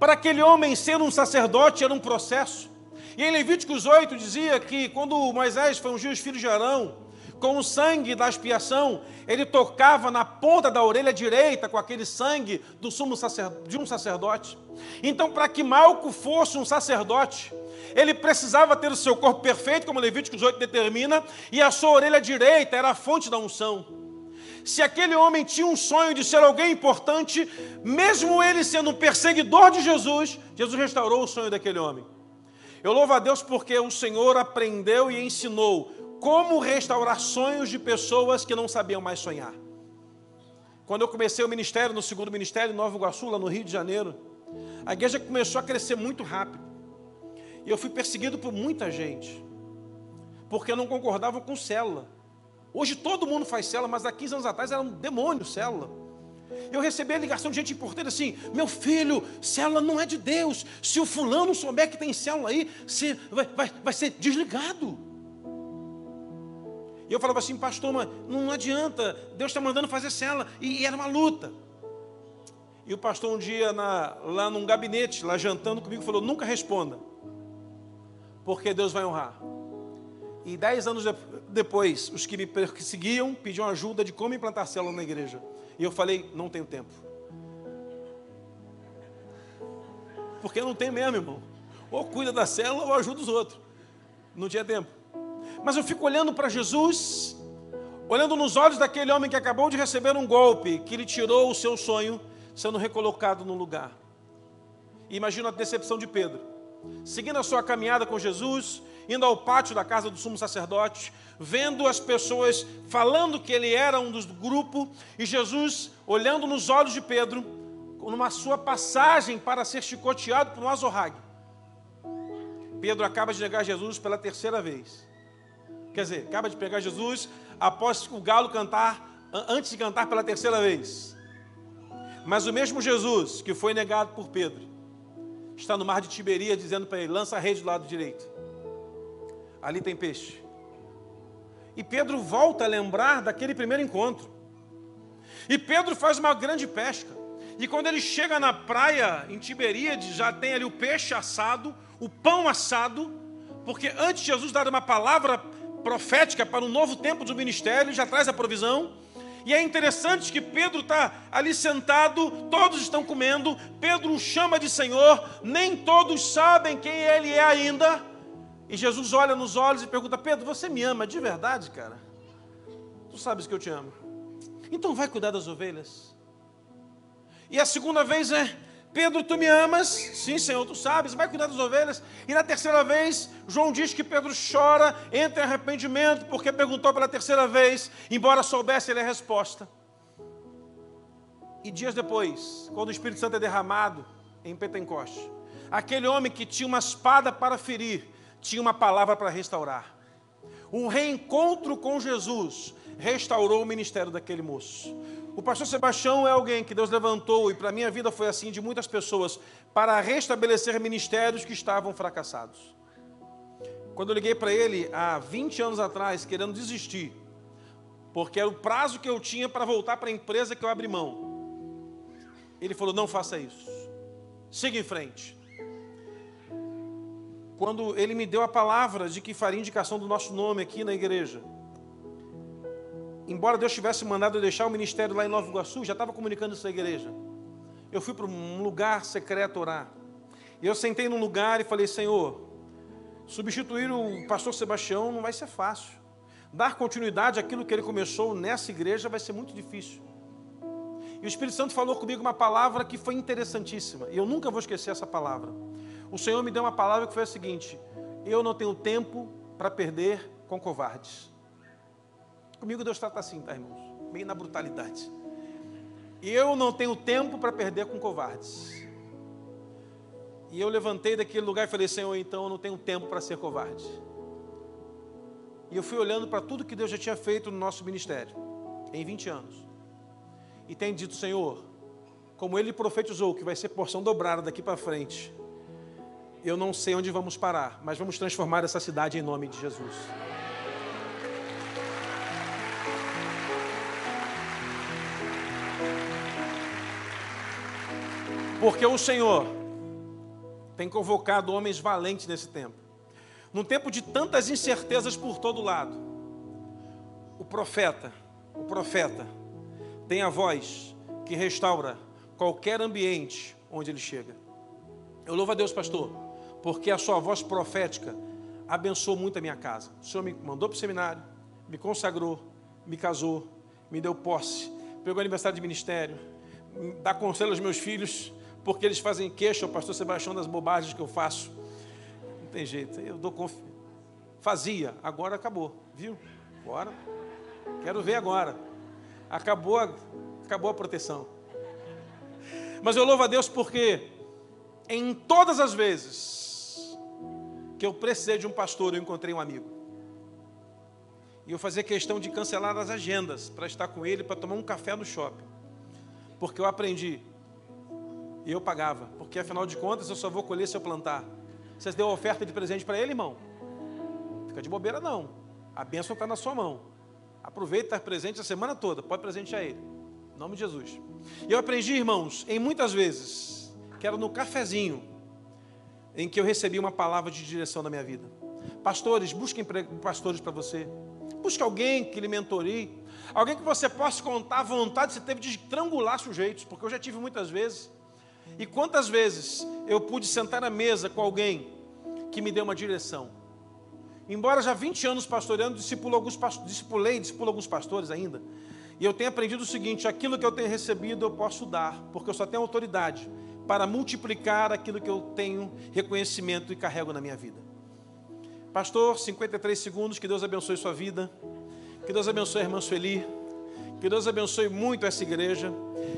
Para aquele homem ser um sacerdote era um processo. E em Levíticos 8 dizia que quando Moisés foi ungir os filhos de Arão, com o sangue da expiação, ele tocava na ponta da orelha direita com aquele sangue do sumo de um sacerdote. Então, para que Malco fosse um sacerdote, ele precisava ter o seu corpo perfeito, como Levíticos 8 determina, e a sua orelha direita era a fonte da unção. Se aquele homem tinha um sonho de ser alguém importante, mesmo ele sendo um perseguidor de Jesus, Jesus restaurou o sonho daquele homem. Eu louvo a Deus porque o Senhor aprendeu e ensinou como restaurar sonhos de pessoas que não sabiam mais sonhar. Quando eu comecei o ministério, no segundo ministério, em Nova Iguaçu, lá no Rio de Janeiro, a igreja começou a crescer muito rápido. E eu fui perseguido por muita gente, porque não concordavam com célula. Hoje todo mundo faz célula, mas há 15 anos atrás era um demônio célula. Eu recebi a ligação de gente importante assim: meu filho, célula não é de Deus. Se o fulano souber que tem célula aí, você vai, vai, vai ser desligado. E eu falava assim, pastor, mas não adianta, Deus está mandando fazer célula. E, e, era uma luta. E o pastor um dia na, lá num gabinete, lá jantando comigo, falou: nunca responda, porque Deus vai honrar. E dez anos depois, os que me perseguiam pediam ajuda de como implantar célula na igreja. E eu falei, não tenho tempo. Porque não tem mesmo, irmão. Ou cuida da célula ou ajuda os outros. Não tinha tempo. Mas eu fico olhando para Jesus, olhando nos olhos daquele homem que acabou de receber um golpe, que lhe tirou o seu sonho, sendo recolocado no lugar. E imagino a decepção de Pedro. Seguindo a sua caminhada com Jesus, indo ao pátio da casa do sumo sacerdote, vendo as pessoas falando que ele era um dos grupo, e Jesus olhando nos olhos de Pedro, numa sua passagem para ser chicoteado por um azorrague. Pedro acaba de negar Jesus pela terceira vez. Quer dizer, acaba de pegar Jesus após o galo cantar, antes de cantar pela terceira vez. Mas o mesmo Jesus que foi negado por Pedro, está no mar de Tiberia dizendo para ele: lança a rede do lado direito ali tem peixe. E Pedro volta a lembrar daquele primeiro encontro. E Pedro faz uma grande pesca. E quando ele chega na praia em Tiberíades, já tem ali o peixe assado, o pão assado, porque antes Jesus dar uma palavra profética para um novo tempo do ministério, ele já traz a provisão. E é interessante que Pedro está ali sentado, todos estão comendo, Pedro o chama de Senhor, nem todos sabem quem ele é ainda. E Jesus olha nos olhos e pergunta: Pedro, você me ama de verdade, cara? Tu sabes que eu te amo. Então vai cuidar das ovelhas. E a segunda vez é: Pedro, tu me amas? Sim, Senhor, tu sabes, vai cuidar das ovelhas. E na terceira vez, João diz que Pedro chora, entra em arrependimento, porque perguntou pela terceira vez, embora soubesse ele a resposta. E dias depois, quando o Espírito Santo é derramado em Pentecoste, aquele homem que tinha uma espada para ferir, tinha uma palavra para restaurar. Um reencontro com Jesus restaurou o ministério daquele moço. O pastor Sebastião é alguém que Deus levantou, e para minha vida foi assim de muitas pessoas, para restabelecer ministérios que estavam fracassados. Quando eu liguei para ele há 20 anos atrás, querendo desistir, porque era o prazo que eu tinha para voltar para a empresa que eu abri mão. Ele falou: não faça isso, siga em frente. Quando ele me deu a palavra de que faria indicação do nosso nome aqui na igreja, embora Deus tivesse mandado eu deixar o ministério lá em Nova Iguaçu, já estava comunicando isso à igreja. Eu fui para um lugar secreto orar. E eu sentei num lugar e falei: Senhor, substituir o pastor Sebastião não vai ser fácil. Dar continuidade àquilo que ele começou nessa igreja vai ser muito difícil. E o Espírito Santo falou comigo uma palavra que foi interessantíssima. E eu nunca vou esquecer essa palavra. O Senhor me deu uma palavra que foi a seguinte: Eu não tenho tempo para perder com covardes. Comigo Deus trata assim, tá, irmãos? Meio na brutalidade. Eu não tenho tempo para perder com covardes. E eu levantei daquele lugar e falei: Senhor, então eu não tenho tempo para ser covarde. E eu fui olhando para tudo que Deus já tinha feito no nosso ministério, em 20 anos. E tenho dito: Senhor, como Ele profetizou que vai ser porção dobrada daqui para frente, eu não sei onde vamos parar, mas vamos transformar essa cidade em nome de Jesus. Porque o Senhor tem convocado homens valentes nesse tempo. Num tempo de tantas incertezas por todo lado. O profeta, o profeta tem a voz que restaura qualquer ambiente onde ele chega. Eu louvo a Deus, pastor, porque a sua voz profética abençoou muito a minha casa. O Senhor me mandou para o seminário, me consagrou, me casou, me deu posse, pegou aniversário de ministério, dá conselho aos meus filhos, porque eles fazem queixa ao pastor Sebastião das bobagens que eu faço. Não tem jeito, eu dou confiança. Fazia, agora acabou, viu? Agora, quero ver agora. Acabou a, acabou a proteção. Mas eu louvo a Deus porque em todas as vezes que eu precisei de um pastor, eu encontrei um amigo. E eu fazia questão de cancelar as agendas para estar com ele, para tomar um café no shopping. Porque eu aprendi e eu pagava, porque afinal de contas eu só vou colher se eu plantar. Vocês deu oferta de presente para ele, irmão? Fica de bobeira não. A bênção está na sua mão. Aproveita estar presente a semana toda, pode presentear ele. Em nome de Jesus. E eu aprendi, irmãos, em muitas vezes, que era no cafezinho, em que eu recebi uma palavra de direção na minha vida. Pastores, busquem pastores para você. Busque alguém que lhe mentorie. Alguém que você possa contar a vontade que você teve de estrangular sujeitos, porque eu já tive muitas vezes. E quantas vezes eu pude sentar na mesa com alguém que me deu uma direção? Embora já 20 anos pastoreando, discipulo alguns, discipulei, discipulo alguns pastores ainda. E eu tenho aprendido o seguinte: aquilo que eu tenho recebido eu posso dar, porque eu só tenho autoridade para multiplicar aquilo que eu tenho reconhecimento e carrego na minha vida. Pastor, 53 segundos, que Deus abençoe sua vida, que Deus abençoe a irmã Sueli, que Deus abençoe muito essa igreja.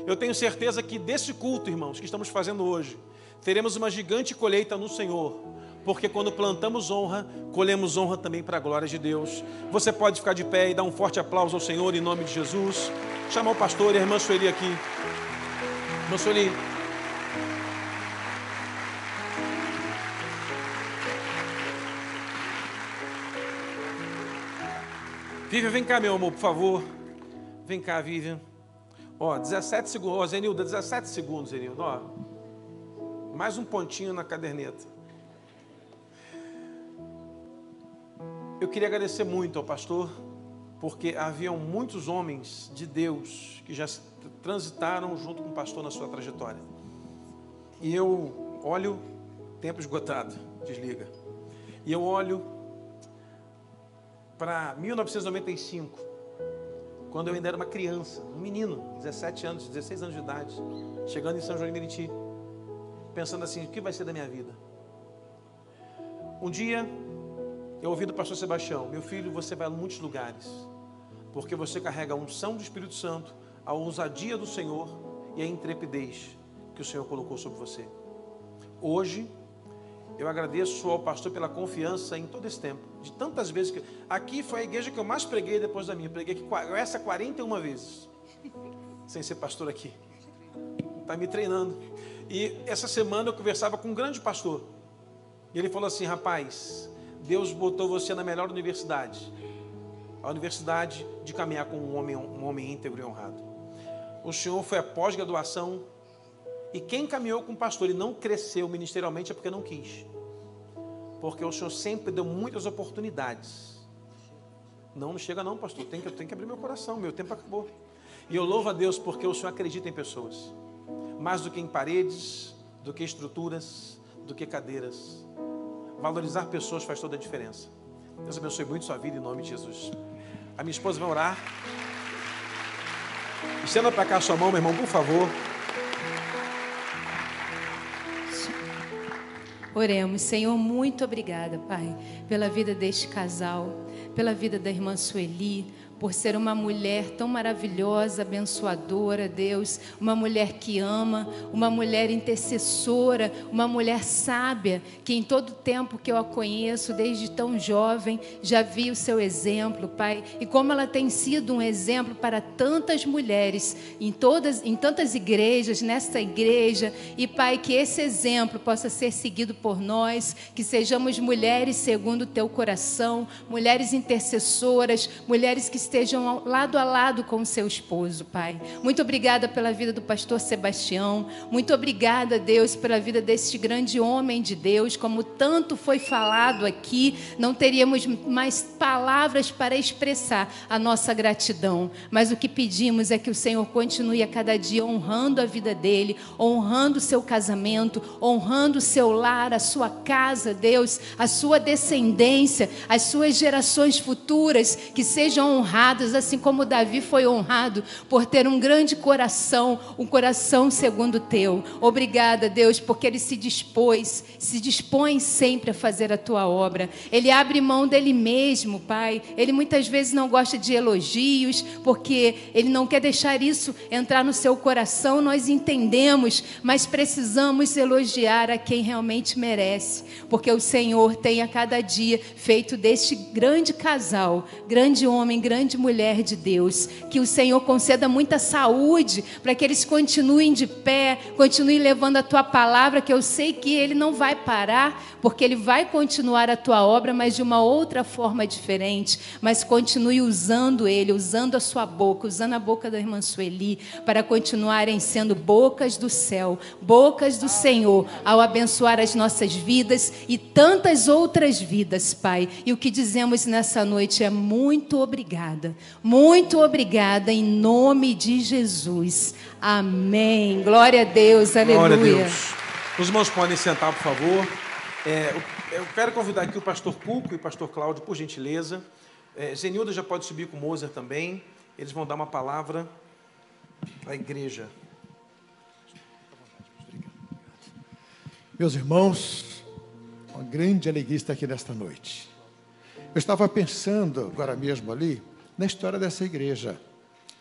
Eu tenho certeza que desse culto, irmãos, que estamos fazendo hoje, teremos uma gigante colheita no Senhor, porque quando plantamos honra, colhemos honra também para a glória de Deus. Você pode ficar de pé e dar um forte aplauso ao Senhor em nome de Jesus. Chamar o pastor e a irmã Sueli aqui. Irmã Sueli. Vivian, vem cá, meu amor, por favor. Vem cá, Vivian. Ó, 17 segundos. Ó, Zenilda, 17 segundos, Zenilda. Ó, mais um pontinho na caderneta. Eu queria agradecer muito ao pastor, porque haviam muitos homens de Deus que já transitaram junto com o pastor na sua trajetória. E eu olho, tempo esgotado, desliga. E eu olho para 1995, quando eu ainda era uma criança, um menino, 17 anos, 16 anos de idade, chegando em São João de Meriti, pensando assim: o que vai ser da minha vida? Um dia, eu ouvi do pastor Sebastião: meu filho, você vai a muitos lugares, porque você carrega a unção do Espírito Santo, a ousadia do Senhor e a intrepidez que o Senhor colocou sobre você. Hoje, eu agradeço ao pastor pela confiança em todo esse tempo. De tantas vezes que. Aqui foi a igreja que eu mais preguei depois da minha. Preguei aqui essa 41 vezes. Sem ser pastor aqui. Está me treinando. E essa semana eu conversava com um grande pastor. E ele falou assim: rapaz, Deus botou você na melhor universidade. a universidade de caminhar com um homem, um homem íntegro e honrado. O senhor foi a pós-graduação e quem caminhou com o pastor e não cresceu ministerialmente é porque não quis. Porque o senhor sempre deu muitas oportunidades. Não, não chega não, pastor. Tem que, eu tenho que abrir meu coração, meu tempo acabou. E eu louvo a Deus porque o senhor acredita em pessoas. Mais do que em paredes, do que estruturas, do que cadeiras. Valorizar pessoas faz toda a diferença. Deus abençoe muito sua vida em nome de Jesus. A minha esposa vai orar. Estenda para cá a sua mão, meu irmão, por favor. Oremos, Senhor, muito obrigada, Pai, pela vida deste casal, pela vida da irmã Sueli, por ser uma mulher tão maravilhosa, abençoadora, Deus, uma mulher que ama, uma mulher intercessora, uma mulher sábia, que em todo tempo que eu a conheço, desde tão jovem, já vi o seu exemplo, Pai, e como ela tem sido um exemplo para tantas mulheres em todas, em tantas igrejas, nesta igreja, e Pai, que esse exemplo possa ser seguido por nós, que sejamos mulheres segundo o teu coração, mulheres intercessoras, mulheres que estejam lado a lado com o seu esposo, Pai. Muito obrigada pela vida do pastor Sebastião. Muito obrigada, Deus, pela vida deste grande homem de Deus. Como tanto foi falado aqui, não teríamos mais palavras para expressar a nossa gratidão. Mas o que pedimos é que o Senhor continue a cada dia honrando a vida dele, honrando o seu casamento, honrando o seu lar, a sua casa, Deus, a sua descendência, as suas gerações futuras, que sejam honradas honrados, assim como Davi foi honrado por ter um grande coração, um coração segundo o teu. Obrigada, Deus, porque ele se dispôs, se dispõe sempre a fazer a tua obra. Ele abre mão dele mesmo, Pai. Ele muitas vezes não gosta de elogios, porque ele não quer deixar isso entrar no seu coração. Nós entendemos, mas precisamos elogiar a quem realmente merece, porque o Senhor tem a cada dia feito deste grande casal, grande homem, grande grande mulher de Deus. Que o Senhor conceda muita saúde para que eles continuem de pé, continuem levando a tua palavra, que eu sei que ele não vai parar, porque ele vai continuar a tua obra, mas de uma outra forma diferente. Mas continue usando ele, usando a sua boca, usando a boca da irmã Sueli, para continuarem sendo bocas do céu, bocas do Senhor, ao abençoar as nossas vidas e tantas outras vidas, Pai. E o que dizemos nessa noite é muito obrigado obrigada. Muito obrigada em nome de Jesus. Amém. Glória a Deus. Aleluia. Glória a Deus. Os irmãos podem sentar, por favor. É, eu quero convidar aqui o pastor Cuco e o pastor Cláudio, por gentileza. É, Zenilda já pode subir com o Moser também. Eles vão dar uma palavra à igreja. Meus irmãos, uma grande alegria estar aqui nesta noite. Eu estava pensando agora mesmo ali na história dessa igreja.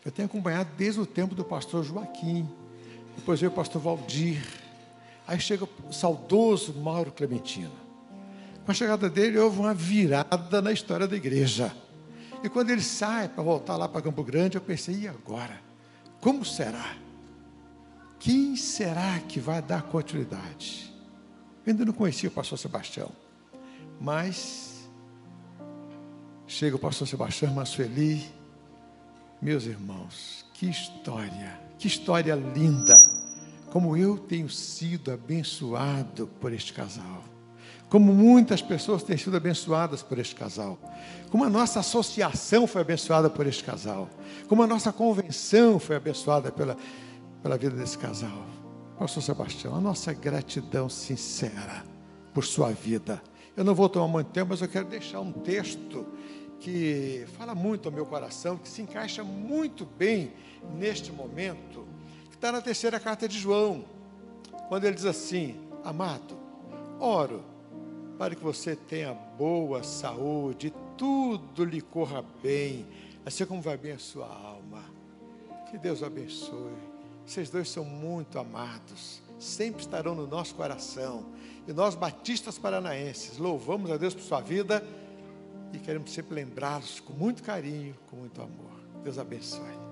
Eu tenho acompanhado desde o tempo do pastor Joaquim, depois veio o pastor Valdir, aí chega o saudoso Mauro Clementino. Com a chegada dele, houve uma virada na história da igreja. E quando ele sai para voltar lá para Campo Grande, eu pensei, e agora? Como será? Quem será que vai dar continuidade? Eu ainda não conhecia o pastor Sebastião, mas Chega o pastor Sebastião Massueli. Meus irmãos, que história, que história linda. Como eu tenho sido abençoado por este casal. Como muitas pessoas têm sido abençoadas por este casal. Como a nossa associação foi abençoada por este casal. Como a nossa convenção foi abençoada pela, pela vida desse casal. Pastor Sebastião, a nossa gratidão sincera por sua vida. Eu não vou tomar muito tempo, mas eu quero deixar um texto que fala muito ao meu coração, que se encaixa muito bem neste momento, que está na terceira carta de João, quando ele diz assim: Amado, oro para que você tenha boa saúde, tudo lhe corra bem, assim como vai bem a sua alma. Que Deus abençoe. Vocês dois são muito amados, sempre estarão no nosso coração. E nós, batistas paranaenses, louvamos a Deus por sua vida e queremos sempre lembrá-los com muito carinho, com muito amor. Deus abençoe.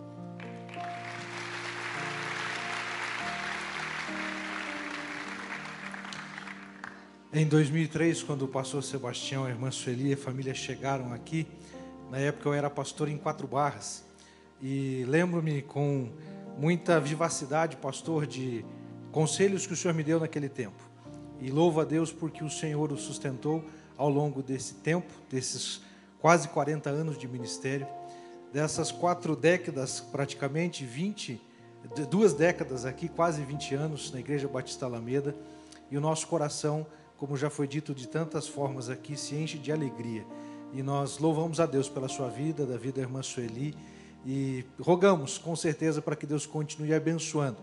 Em 2003, quando o pastor Sebastião, a irmã Sueli e a família chegaram aqui, Na época eu era pastor em Quatro Barras e lembro-me com muita vivacidade, pastor, de conselhos que o Senhor me deu naquele tempo. E louvo a Deus porque o Senhor o sustentou ao longo desse tempo, desses quase 40 anos de ministério, dessas quatro décadas, praticamente 20, duas décadas aqui, quase 20 anos na Igreja Batista Alameda, e o nosso coração, como já foi dito de tantas formas aqui, se enche de alegria. E nós louvamos a Deus pela sua vida, da vida da irmã Sueli, e rogamos com certeza para que Deus continue abençoando.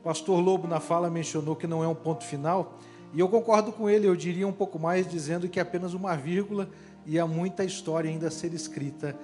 O pastor Lobo, na fala, mencionou que não é um ponto final, e eu concordo com ele, eu diria um pouco mais, dizendo que é apenas uma vírgula e há muita história ainda a ser escrita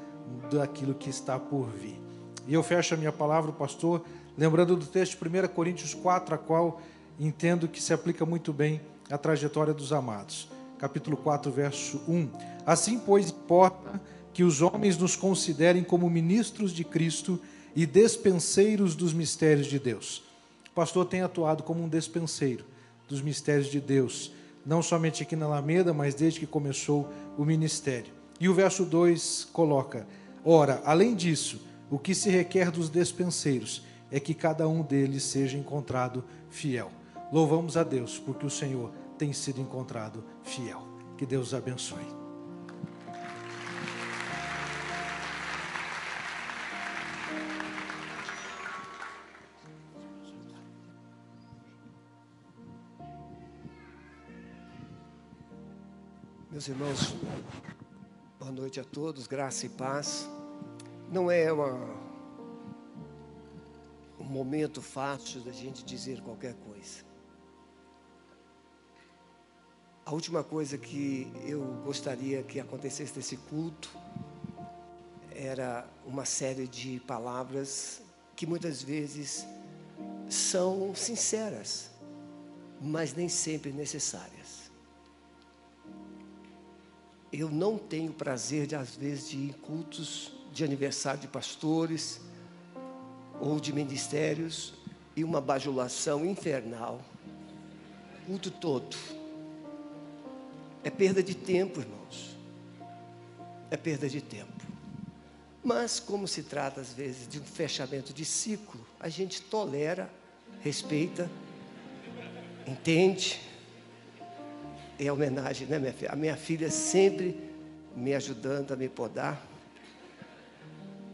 daquilo que está por vir. E eu fecho a minha palavra, pastor, lembrando do texto de 1 Coríntios 4, a qual entendo que se aplica muito bem à trajetória dos amados. Capítulo 4, verso 1. Assim, pois, importa que os homens nos considerem como ministros de Cristo e despenseiros dos mistérios de Deus. O pastor tem atuado como um despenseiro dos mistérios de Deus, não somente aqui na Alameda, mas desde que começou o ministério. E o verso 2 coloca: Ora, além disso, o que se requer dos despenseiros é que cada um deles seja encontrado fiel. Louvamos a Deus, porque o Senhor tem sido encontrado fiel. Que Deus abençoe. Meus irmãos, boa noite a todos, graça e paz. Não é uma, um momento fácil da gente dizer qualquer coisa. A última coisa que eu gostaria que acontecesse nesse culto era uma série de palavras que muitas vezes são sinceras, mas nem sempre necessárias. Eu não tenho prazer, de, às vezes, de ir em cultos de aniversário de pastores ou de ministérios e uma bajulação infernal. Culto todo. É perda de tempo, irmãos. É perda de tempo. Mas, como se trata, às vezes, de um fechamento de ciclo, a gente tolera, respeita, entende é homenagem, né, minha filha? A minha filha sempre me ajudando a me podar.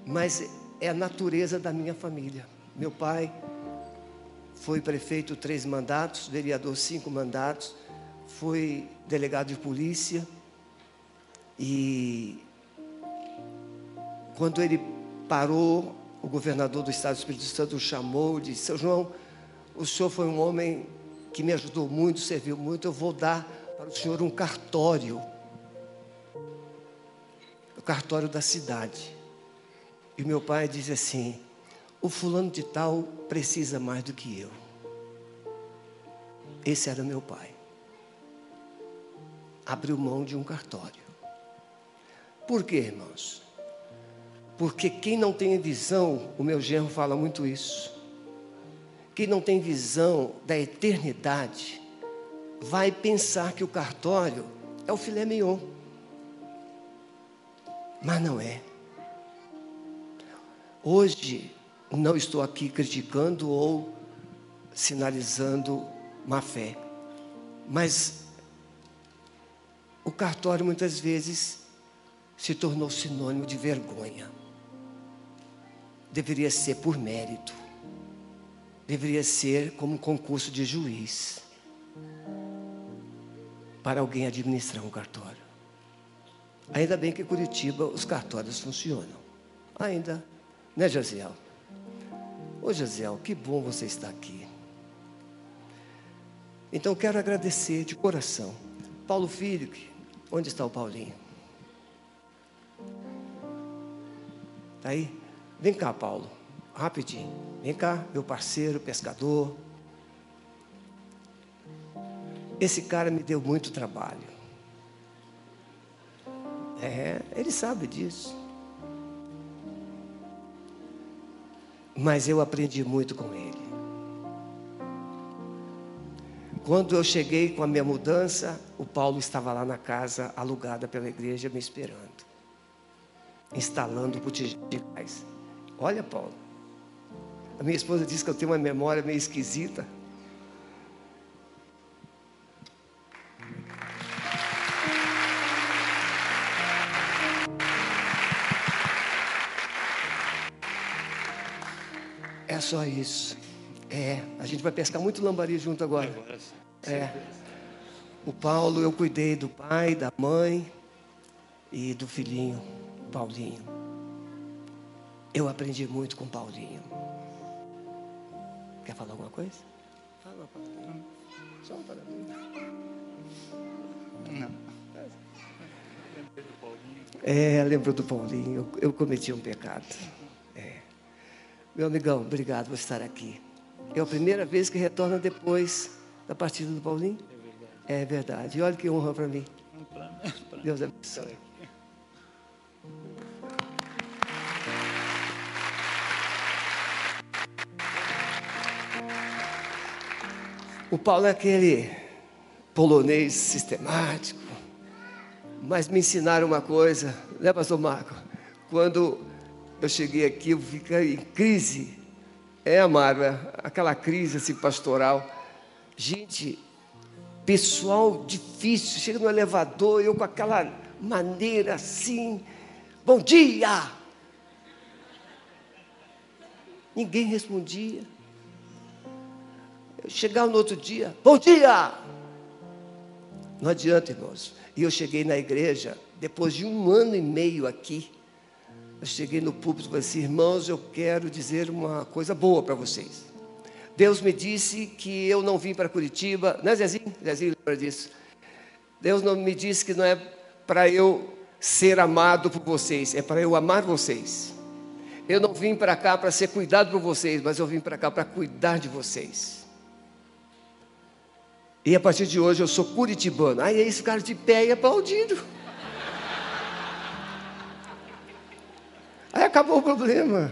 Mas é a natureza da minha família. Meu pai foi prefeito três mandatos, vereador cinco mandatos, foi delegado de polícia e quando ele parou, o governador do estado do Espírito Santo o chamou e disse: Seu João, o senhor foi um homem que me ajudou muito, serviu muito, eu vou dar para o senhor um cartório. O cartório da cidade. E meu pai diz assim: o fulano de tal precisa mais do que eu. Esse era meu pai. Abriu mão de um cartório. Por quê, irmãos? Porque quem não tem visão, o meu genro fala muito isso. Quem não tem visão da eternidade, vai pensar que o cartório é o filé mignon. Mas não é. Hoje não estou aqui criticando ou sinalizando má fé. Mas o cartório muitas vezes se tornou sinônimo de vergonha. Deveria ser por mérito. Deveria ser como um concurso de juiz para alguém administrar um cartório. Ainda bem que em Curitiba os cartórios funcionam. Ainda, né, Jaziel? Ô, Jaziel, que bom você estar aqui. Então, quero agradecer de coração. Paulo Filho, onde está o Paulinho? Está aí? Vem cá, Paulo, rapidinho. Vem cá, meu parceiro, pescador. Esse cara me deu muito trabalho. É, ele sabe disso. Mas eu aprendi muito com ele. Quando eu cheguei com a minha mudança, o Paulo estava lá na casa alugada pela igreja me esperando. instalando botijão de gás. Olha, Paulo, a minha esposa disse que eu tenho uma memória meio esquisita. É só isso. É, a gente vai pescar muito lambari junto agora. É. O Paulo, eu cuidei do pai, da mãe e do filhinho, Paulinho. Eu aprendi muito com Paulinho. Quer falar alguma coisa? Fala, Paulinho. Só um parabéns. Não. É, lembrou do Paulinho. Eu, eu cometi um pecado. É. Meu amigão, obrigado por estar aqui. É a primeira vez que retorna depois da partida do Paulinho? É verdade. E olha que honra para mim. Deus abençoe. O Paulo é aquele polonês sistemático, mas me ensinaram uma coisa, né, pastor Marco? Quando eu cheguei aqui, eu fiquei em crise. É, Amaro, é aquela crise assim, pastoral. Gente, pessoal difícil, chega no elevador, eu com aquela maneira assim, bom dia! Ninguém respondia. Eu chegava no outro dia, bom dia! Não adianta, irmãos. E eu cheguei na igreja, depois de um ano e meio aqui, eu cheguei no púlpito e falei assim, irmãos, eu quero dizer uma coisa boa para vocês. Deus me disse que eu não vim para Curitiba, não é Zezinho? Zezinho lembra disso. Deus não me disse que não é para eu ser amado por vocês, é para eu amar vocês. Eu não vim para cá para ser cuidado por vocês, mas eu vim para cá para cuidar de vocês. E a partir de hoje eu sou curitibano. Aí eles ficaram de pé e aplaudindo. Aí acabou o problema.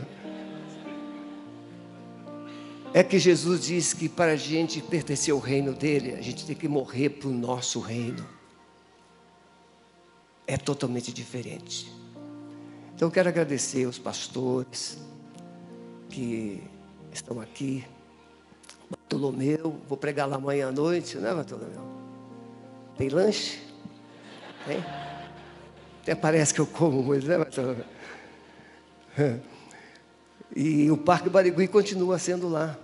É que Jesus diz que para a gente pertencer ao reino dele, a gente tem que morrer para o nosso reino. É totalmente diferente. Então eu quero agradecer os pastores que estão aqui. Bartolomeu, vou pregar lá amanhã à noite, né, Bartolomeu? Tem lanche? Tem? Até parece que eu como muito, né, Bartolomeu? E o Parque Barigui continua sendo lá.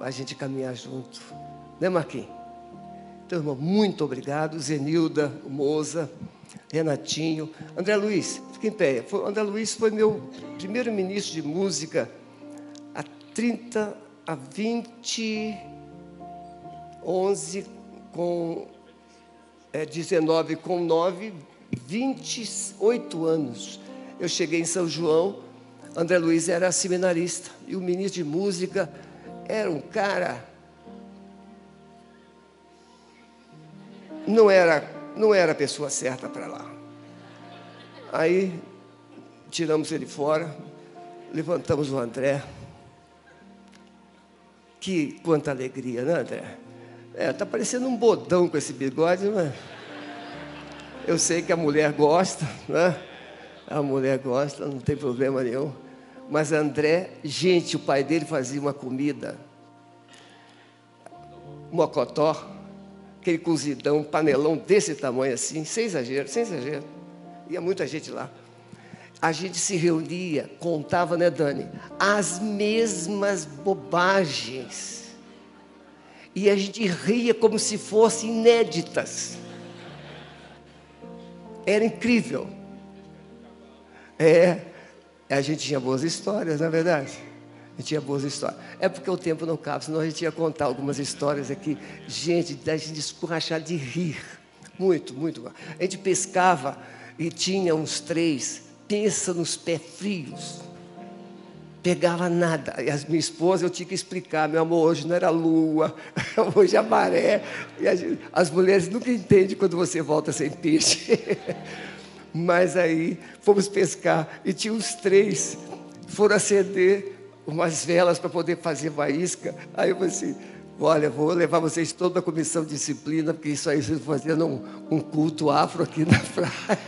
A gente caminhar junto. Né, Marquinhos? Então, irmão, muito obrigado. Zenilda, Moza, Renatinho. André Luiz, fica em pé. André Luiz foi meu primeiro ministro de música há 30, a 20, 11 com é, 19 com 9, 28 anos. Eu cheguei em São João André Luiz era seminarista e o ministro de música era um cara. Não era, não era a pessoa certa para lá. Aí tiramos ele fora, levantamos o André. Que quanta alegria, né, André? É, tá parecendo um bodão com esse bigode, mas eu sei que a mulher gosta, né? A mulher gosta, não tem problema nenhum. Mas André, gente, o pai dele fazia uma comida, mocotó, aquele cozidão, panelão desse tamanho assim, sem exagero, sem exagero. Ia muita gente lá. A gente se reunia, contava, né, Dani? As mesmas bobagens. E a gente ria como se fossem inéditas. Era incrível. É, a gente tinha boas histórias, na é verdade. A gente tinha boas histórias. É porque o tempo não cabe, senão a gente ia contar algumas histórias aqui. Gente, da gente escorrachar de rir. Muito, muito. A gente pescava e tinha uns três. Pensa nos pés frios. Pegava nada. E a minha esposa, eu tinha que explicar: meu amor, hoje não era lua, hoje é maré. E as mulheres nunca entendem quando você volta sem peixe. Mas aí fomos pescar e tinha os três, foram acender umas velas para poder fazer faísca. Aí eu falei assim, olha, vou levar vocês toda a comissão de disciplina, porque isso aí vocês fazendo um, um culto afro aqui na praia.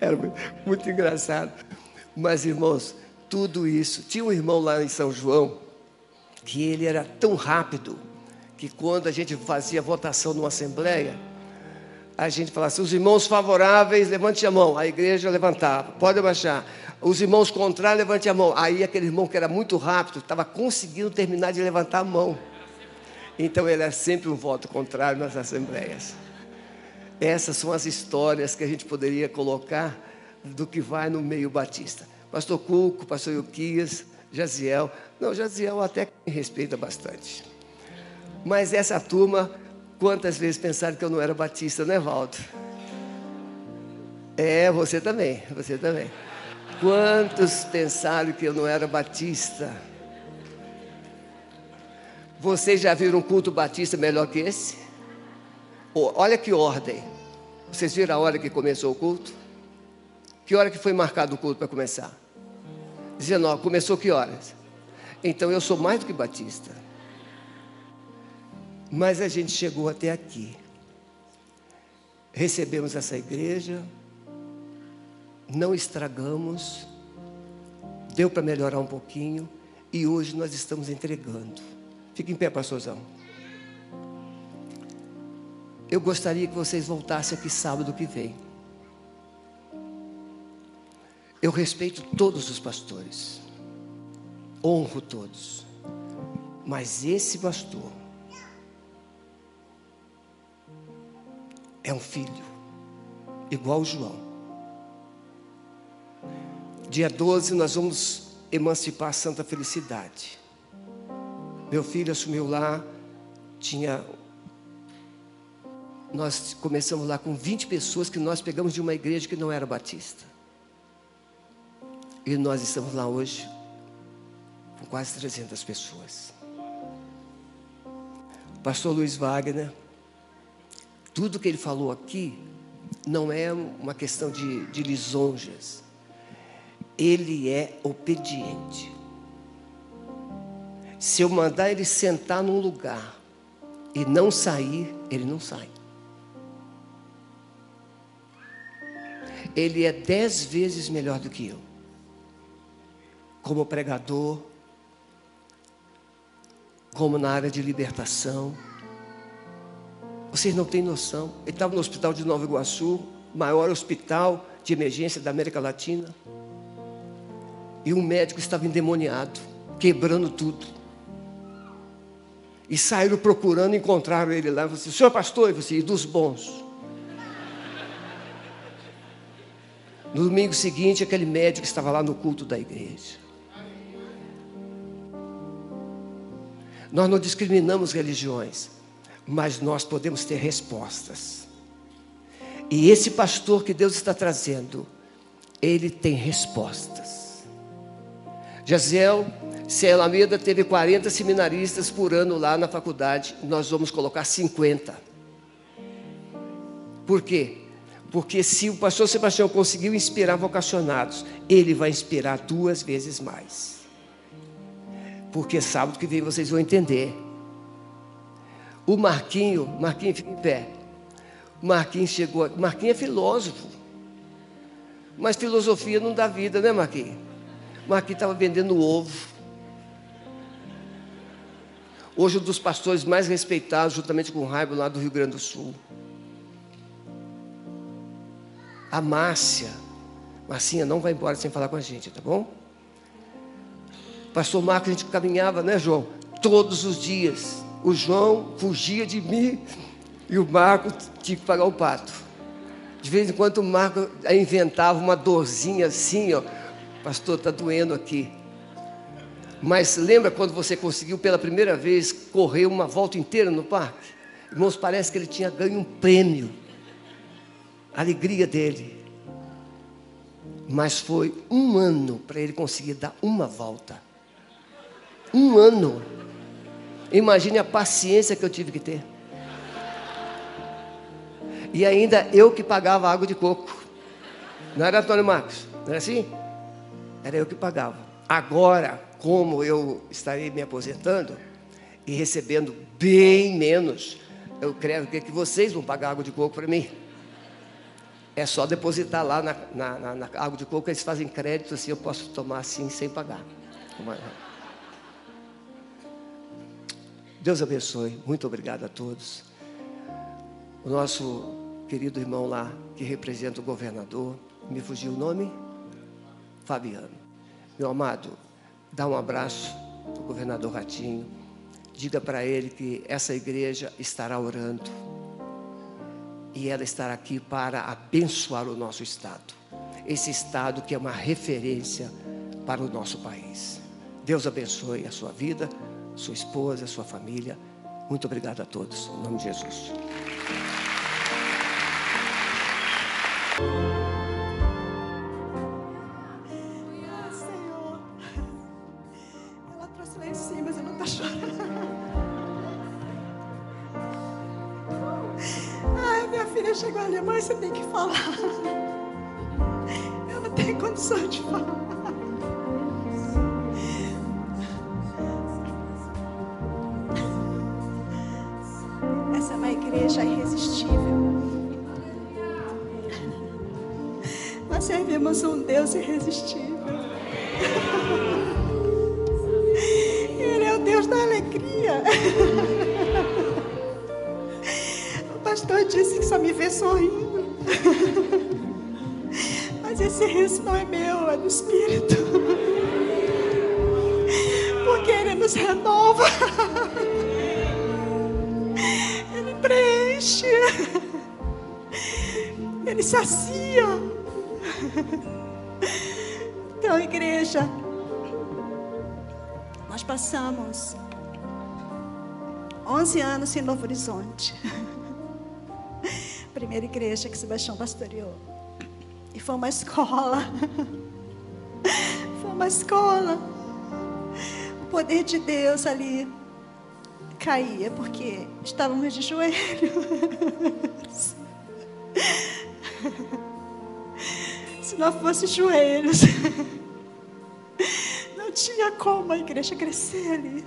Era muito engraçado. Mas, irmãos, tudo isso. Tinha um irmão lá em São João que ele era tão rápido que quando a gente fazia votação numa assembleia, a gente falava assim, os irmãos favoráveis, levante a mão. A igreja levantava, pode abaixar. Os irmãos contrários, levante a mão. Aí aquele irmão que era muito rápido, estava conseguindo terminar de levantar a mão. Então ele era sempre um voto contrário nas assembleias. Essas são as histórias que a gente poderia colocar do que vai no meio batista. Pastor Cuco, pastor Euquias, Jaziel. Não, Jaziel até respeita bastante. Mas essa turma, quantas vezes pensaram que eu não era batista, né, Valdo? É, você também, você também. Quantos pensaram que eu não era batista? Vocês já viram um culto batista melhor que esse? Olha que ordem. Vocês viram a hora que começou o culto? Que hora que foi marcado o culto para começar? 19. Começou que horas? Então eu sou mais do que batista. Mas a gente chegou até aqui. Recebemos essa igreja, não estragamos, deu para melhorar um pouquinho e hoje nós estamos entregando. Fique em pé, pastorzão. Eu gostaria que vocês voltassem aqui sábado que vem. Eu respeito todos os pastores, honro todos, mas esse pastor é um filho, igual João. Dia 12 nós vamos emancipar Santa Felicidade. Meu filho assumiu lá, tinha. Nós começamos lá com 20 pessoas que nós pegamos de uma igreja que não era batista. E nós estamos lá hoje com quase 300 pessoas. Pastor Luiz Wagner, tudo que ele falou aqui não é uma questão de, de lisonjas. Ele é obediente. Se eu mandar ele sentar num lugar e não sair, ele não sai. Ele é dez vezes melhor do que eu. Como pregador, como na área de libertação. Vocês não têm noção. Ele estava no hospital de Nova Iguaçu, maior hospital de emergência da América Latina. E um médico estava endemoniado, quebrando tudo. E saíram procurando, encontraram ele lá. Você, senhor pastor, e você, e dos bons. No domingo seguinte, aquele médico estava lá no culto da igreja. Nós não discriminamos religiões, mas nós podemos ter respostas. E esse pastor que Deus está trazendo, ele tem respostas. Jaziel se a Alameda teve 40 seminaristas por ano lá na faculdade, nós vamos colocar 50. Por quê? Porque se o pastor Sebastião conseguiu inspirar vocacionados, ele vai inspirar duas vezes mais. Porque sábado que vem vocês vão entender. O Marquinho, Marquinho fica em pé. O Marquinho chegou, Marquinho é filósofo. Mas filosofia não dá vida, né, Marquinho? Marquinho estava vendendo ovo. Hoje um dos pastores mais respeitados, juntamente com o Raibo, lá do Rio Grande do Sul. A Márcia. Marcinha, não vai embora sem falar com a gente, tá bom? Pastor Marcos, a gente caminhava, né, João? Todos os dias. O João fugia de mim e o Marco tinha que pagar o pato. De vez em quando o Marco inventava uma dorzinha assim, ó. Pastor, está doendo aqui. Mas lembra quando você conseguiu pela primeira vez correr uma volta inteira no parque? Irmãos, parece que ele tinha ganho um prêmio. A alegria dele. Mas foi um ano para ele conseguir dar uma volta. Um ano. Imagine a paciência que eu tive que ter. E ainda eu que pagava água de coco. Não era Antônio Marcos? Não era assim? Era eu que pagava. Agora, como eu estarei me aposentando e recebendo bem menos, eu creio que vocês vão pagar água de coco para mim. É só depositar lá na, na, na, na água de coco, eles fazem crédito assim, eu posso tomar assim sem pagar. Deus abençoe. Muito obrigado a todos. O nosso querido irmão lá, que representa o governador, me fugiu o nome? Fabiano. Meu amado, dá um abraço ao governador Ratinho. Diga para ele que essa igreja estará orando. E ela estará aqui para abençoar o nosso estado. Esse estado que é uma referência para o nosso país. Deus abençoe a sua vida, sua esposa, sua família. Muito obrigado a todos. Em nome de Jesus. Chegou ali, mãe, você tem que falar. Eu não tenho condição de falar. Nós servimos um Deus irresistível. Ele é o Deus da alegria. O pastor disse que só me vê sorrindo. Mas esse riso não é meu, é do Espírito. Porque ele nos renova. Ele preenche. Ele sacia. Passamos 11 anos em Novo Horizonte. Primeira igreja que Sebastião pastoreou. E foi uma escola. Foi uma escola. O poder de Deus ali caía, porque estávamos de joelhos. Se não fosse joelhos, não tinha como a igreja crescer ali.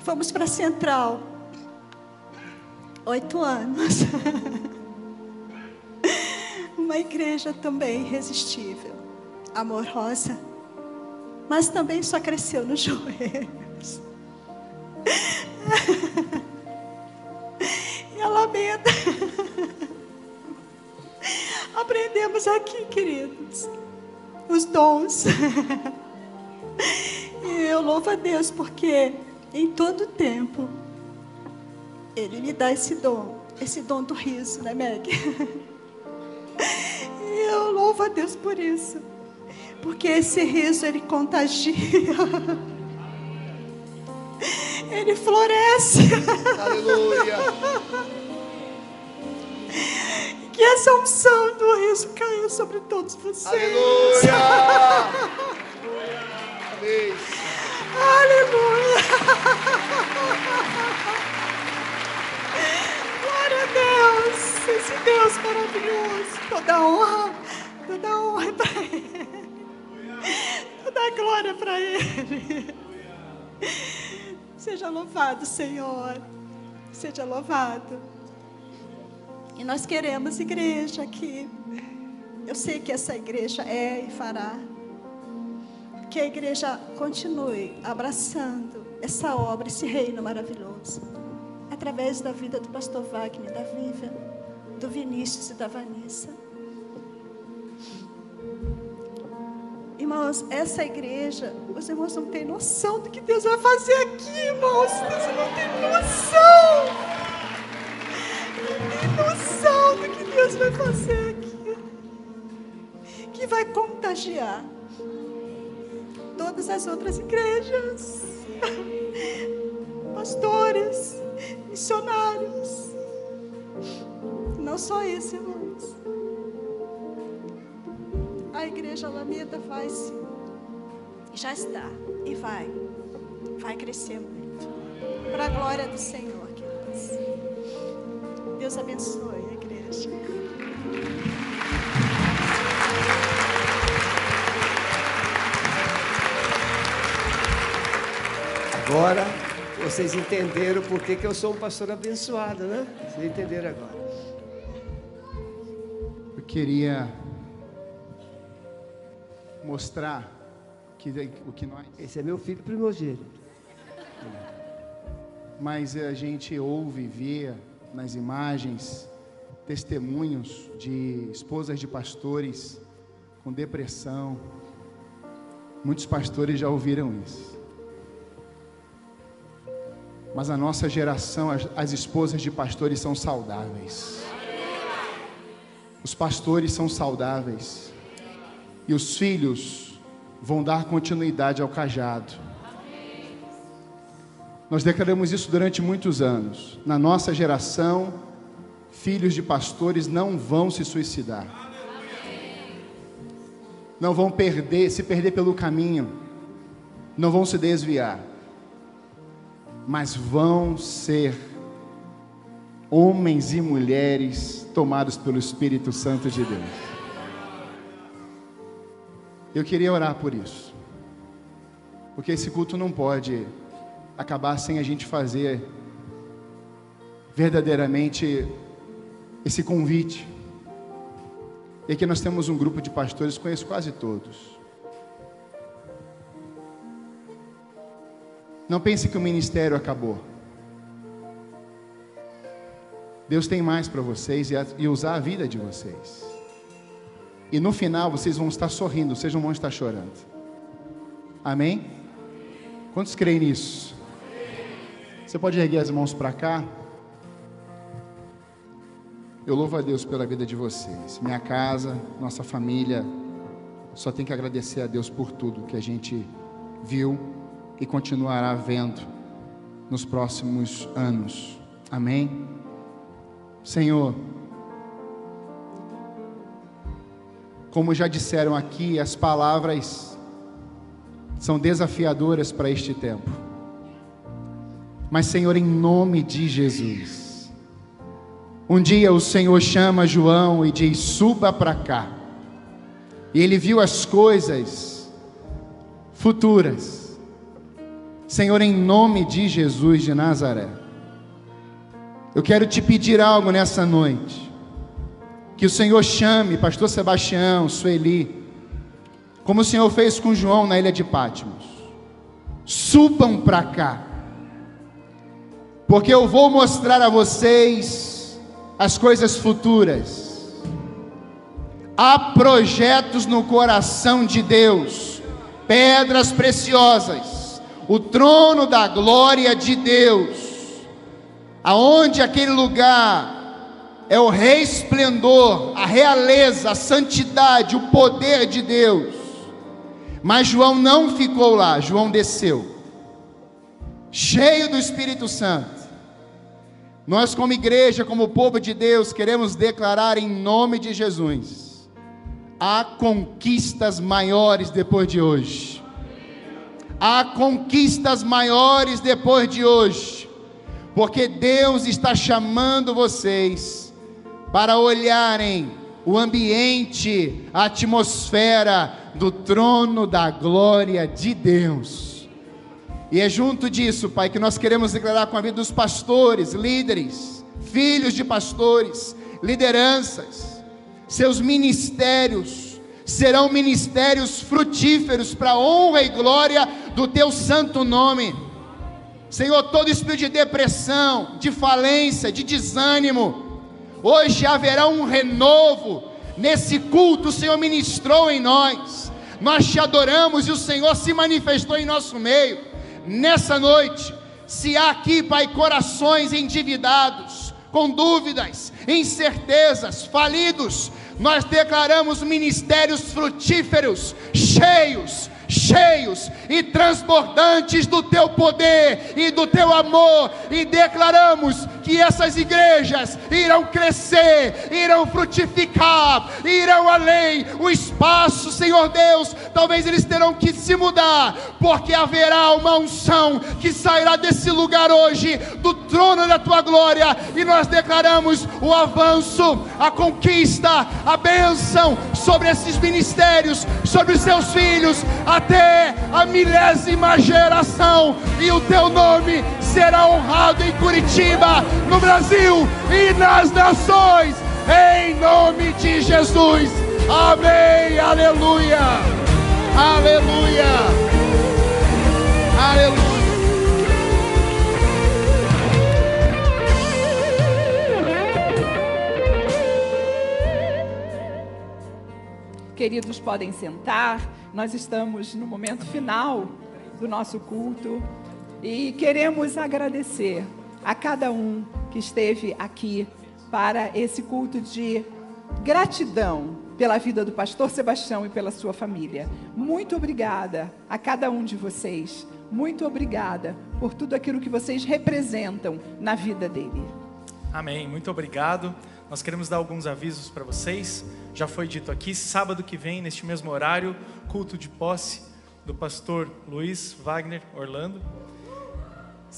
Fomos para a Central. Oito anos. Uma igreja também irresistível, amorosa, mas também só cresceu nos joelhos. E a lamenta. Aprendemos aqui, queridos, os dons. E eu louvo a Deus porque em todo tempo Ele me dá esse dom, esse dom do riso, né, Meg? E eu louvo a Deus por isso, porque esse riso ele contagia. Ele floresce. Aleluia. Que essa unção do riso caia sobre todos vocês. Aleluia. Amém. Aleluia. Glória a Deus. Esse Deus maravilhoso. Toda honra, toda honra para Ele. Toda glória para Ele. Seja louvado, Senhor. Seja louvado. E nós queremos igreja aqui. Eu sei que essa igreja é e fará. Que a igreja continue abraçando essa obra, esse reino maravilhoso. Através da vida do pastor Wagner, da Vivian, do Vinícius e da Vanessa. Irmãos, essa igreja, os irmãos não têm noção do que Deus vai fazer aqui, irmãos. Vocês não têm noção. Tem noção do que Deus vai fazer aqui. Que vai contagiar todas as outras igrejas, pastores, missionários. Não só isso, irmãos. A igreja Alameda se já está e vai, vai crescer muito. Para a glória do Senhor, queridos. Deus abençoe a igreja. Agora vocês entenderam por que, que eu sou um pastor abençoado, né? Vocês entenderam agora. queria mostrar que, o que nós. Esse é meu filho primogênito. Mas a gente ouve e vê nas imagens testemunhos de esposas de pastores com depressão. Muitos pastores já ouviram isso. Mas a nossa geração, as, as esposas de pastores são saudáveis. Os pastores são saudáveis. E os filhos vão dar continuidade ao cajado. Nós declaramos isso durante muitos anos. Na nossa geração, filhos de pastores não vão se suicidar. Não vão perder, se perder pelo caminho. Não vão se desviar. Mas vão ser homens e mulheres tomados pelo Espírito Santo de Deus. Eu queria orar por isso. Porque esse culto não pode acabar sem a gente fazer verdadeiramente esse convite. E aqui nós temos um grupo de pastores, conheço quase todos. Não pense que o ministério acabou. Deus tem mais para vocês e usar a vida de vocês. E no final vocês vão estar sorrindo, vocês não vão estar chorando. Amém? Quantos creem nisso? Você pode erguer as mãos para cá? Eu louvo a Deus pela vida de vocês. Minha casa, nossa família, só tem que agradecer a Deus por tudo que a gente viu e continuará vendo nos próximos anos. Amém? Senhor, como já disseram aqui, as palavras são desafiadoras para este tempo. Mas, Senhor, em nome de Jesus, um dia o Senhor chama João e diz: suba para cá. E ele viu as coisas futuras. Senhor, em nome de Jesus de Nazaré, eu quero te pedir algo nessa noite. Que o Senhor chame Pastor Sebastião, Sueli, como o Senhor fez com João na ilha de Patmos. Subam para cá, porque eu vou mostrar a vocês as coisas futuras. Há projetos no coração de Deus, pedras preciosas, o trono da glória de Deus, aonde aquele lugar é o resplendor, a realeza, a santidade, o poder de Deus. Mas João não ficou lá, João desceu, cheio do Espírito Santo. Nós, como igreja, como povo de Deus, queremos declarar em nome de Jesus: há conquistas maiores depois de hoje. Há conquistas maiores depois de hoje, porque Deus está chamando vocês para olharem o ambiente, a atmosfera do trono da glória de Deus. E é junto disso, Pai, que nós queremos declarar com a vida dos pastores, líderes, filhos de pastores, lideranças, seus ministérios serão ministérios frutíferos para a honra e glória do teu santo nome. Senhor, todo espírito de depressão, de falência, de desânimo, Hoje haverá um renovo nesse culto. O Senhor ministrou em nós. Nós te adoramos e o Senhor se manifestou em nosso meio. Nessa noite, se há aqui, Pai, corações endividados, com dúvidas, incertezas, falidos, nós declaramos ministérios frutíferos, cheios, cheios e transbordantes do teu poder e do teu amor, e declaramos que essas igrejas irão crescer, irão frutificar, irão além. O espaço, Senhor Deus, talvez eles terão que se mudar, porque haverá uma unção que sairá desse lugar hoje, do trono da tua glória, e nós declaramos o avanço, a conquista, a bênção sobre esses ministérios, sobre os seus filhos, até a milésima geração, e o teu nome será honrado em Curitiba, no Brasil e nas nações. em nome de Jesus. Amém. Aleluia. Aleluia. Aleluia. Queridos, podem sentar. Nós estamos no momento final do nosso culto e queremos agradecer a cada um que esteve aqui para esse culto de gratidão pela vida do pastor Sebastião e pela sua família. Muito obrigada a cada um de vocês. Muito obrigada por tudo aquilo que vocês representam na vida dele. Amém. Muito obrigado. Nós queremos dar alguns avisos para vocês. Já foi dito aqui, sábado que vem, neste mesmo horário, culto de posse do pastor Luiz Wagner Orlando.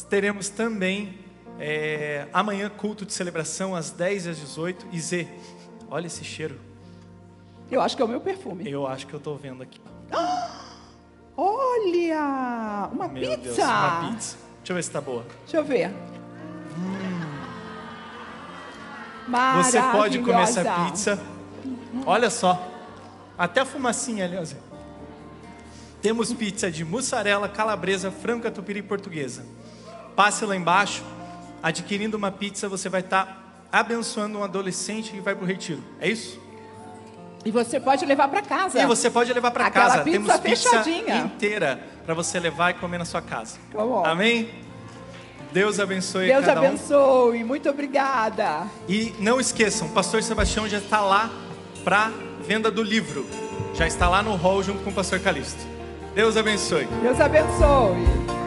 Teremos também é, amanhã culto de celebração às 10 e às 18. E Z, olha esse cheiro. Eu acho que é o meu perfume. Eu acho que eu estou vendo aqui. Olha! Uma Meu pizza! Deus, uma pizza. Deixa eu ver se está boa. Deixa eu ver. Você pode comer essa pizza. Olha só. Até a fumacinha ali, ó, Zé. Temos pizza de mussarela, calabresa, frango, catupiry e portuguesa. Passe lá embaixo. Adquirindo uma pizza, você vai estar abençoando um adolescente que vai para o retiro. É isso? E você pode levar para casa. E você pode levar para casa. pizza Temos pizza fechadinha. inteira para você levar e comer na sua casa. Tá. Amém? Deus abençoe Deus cada um. abençoe. Muito obrigada. E não esqueçam, o pastor Sebastião já está lá para venda do livro. Já está lá no hall junto com o pastor Calixto. Deus abençoe. Deus abençoe.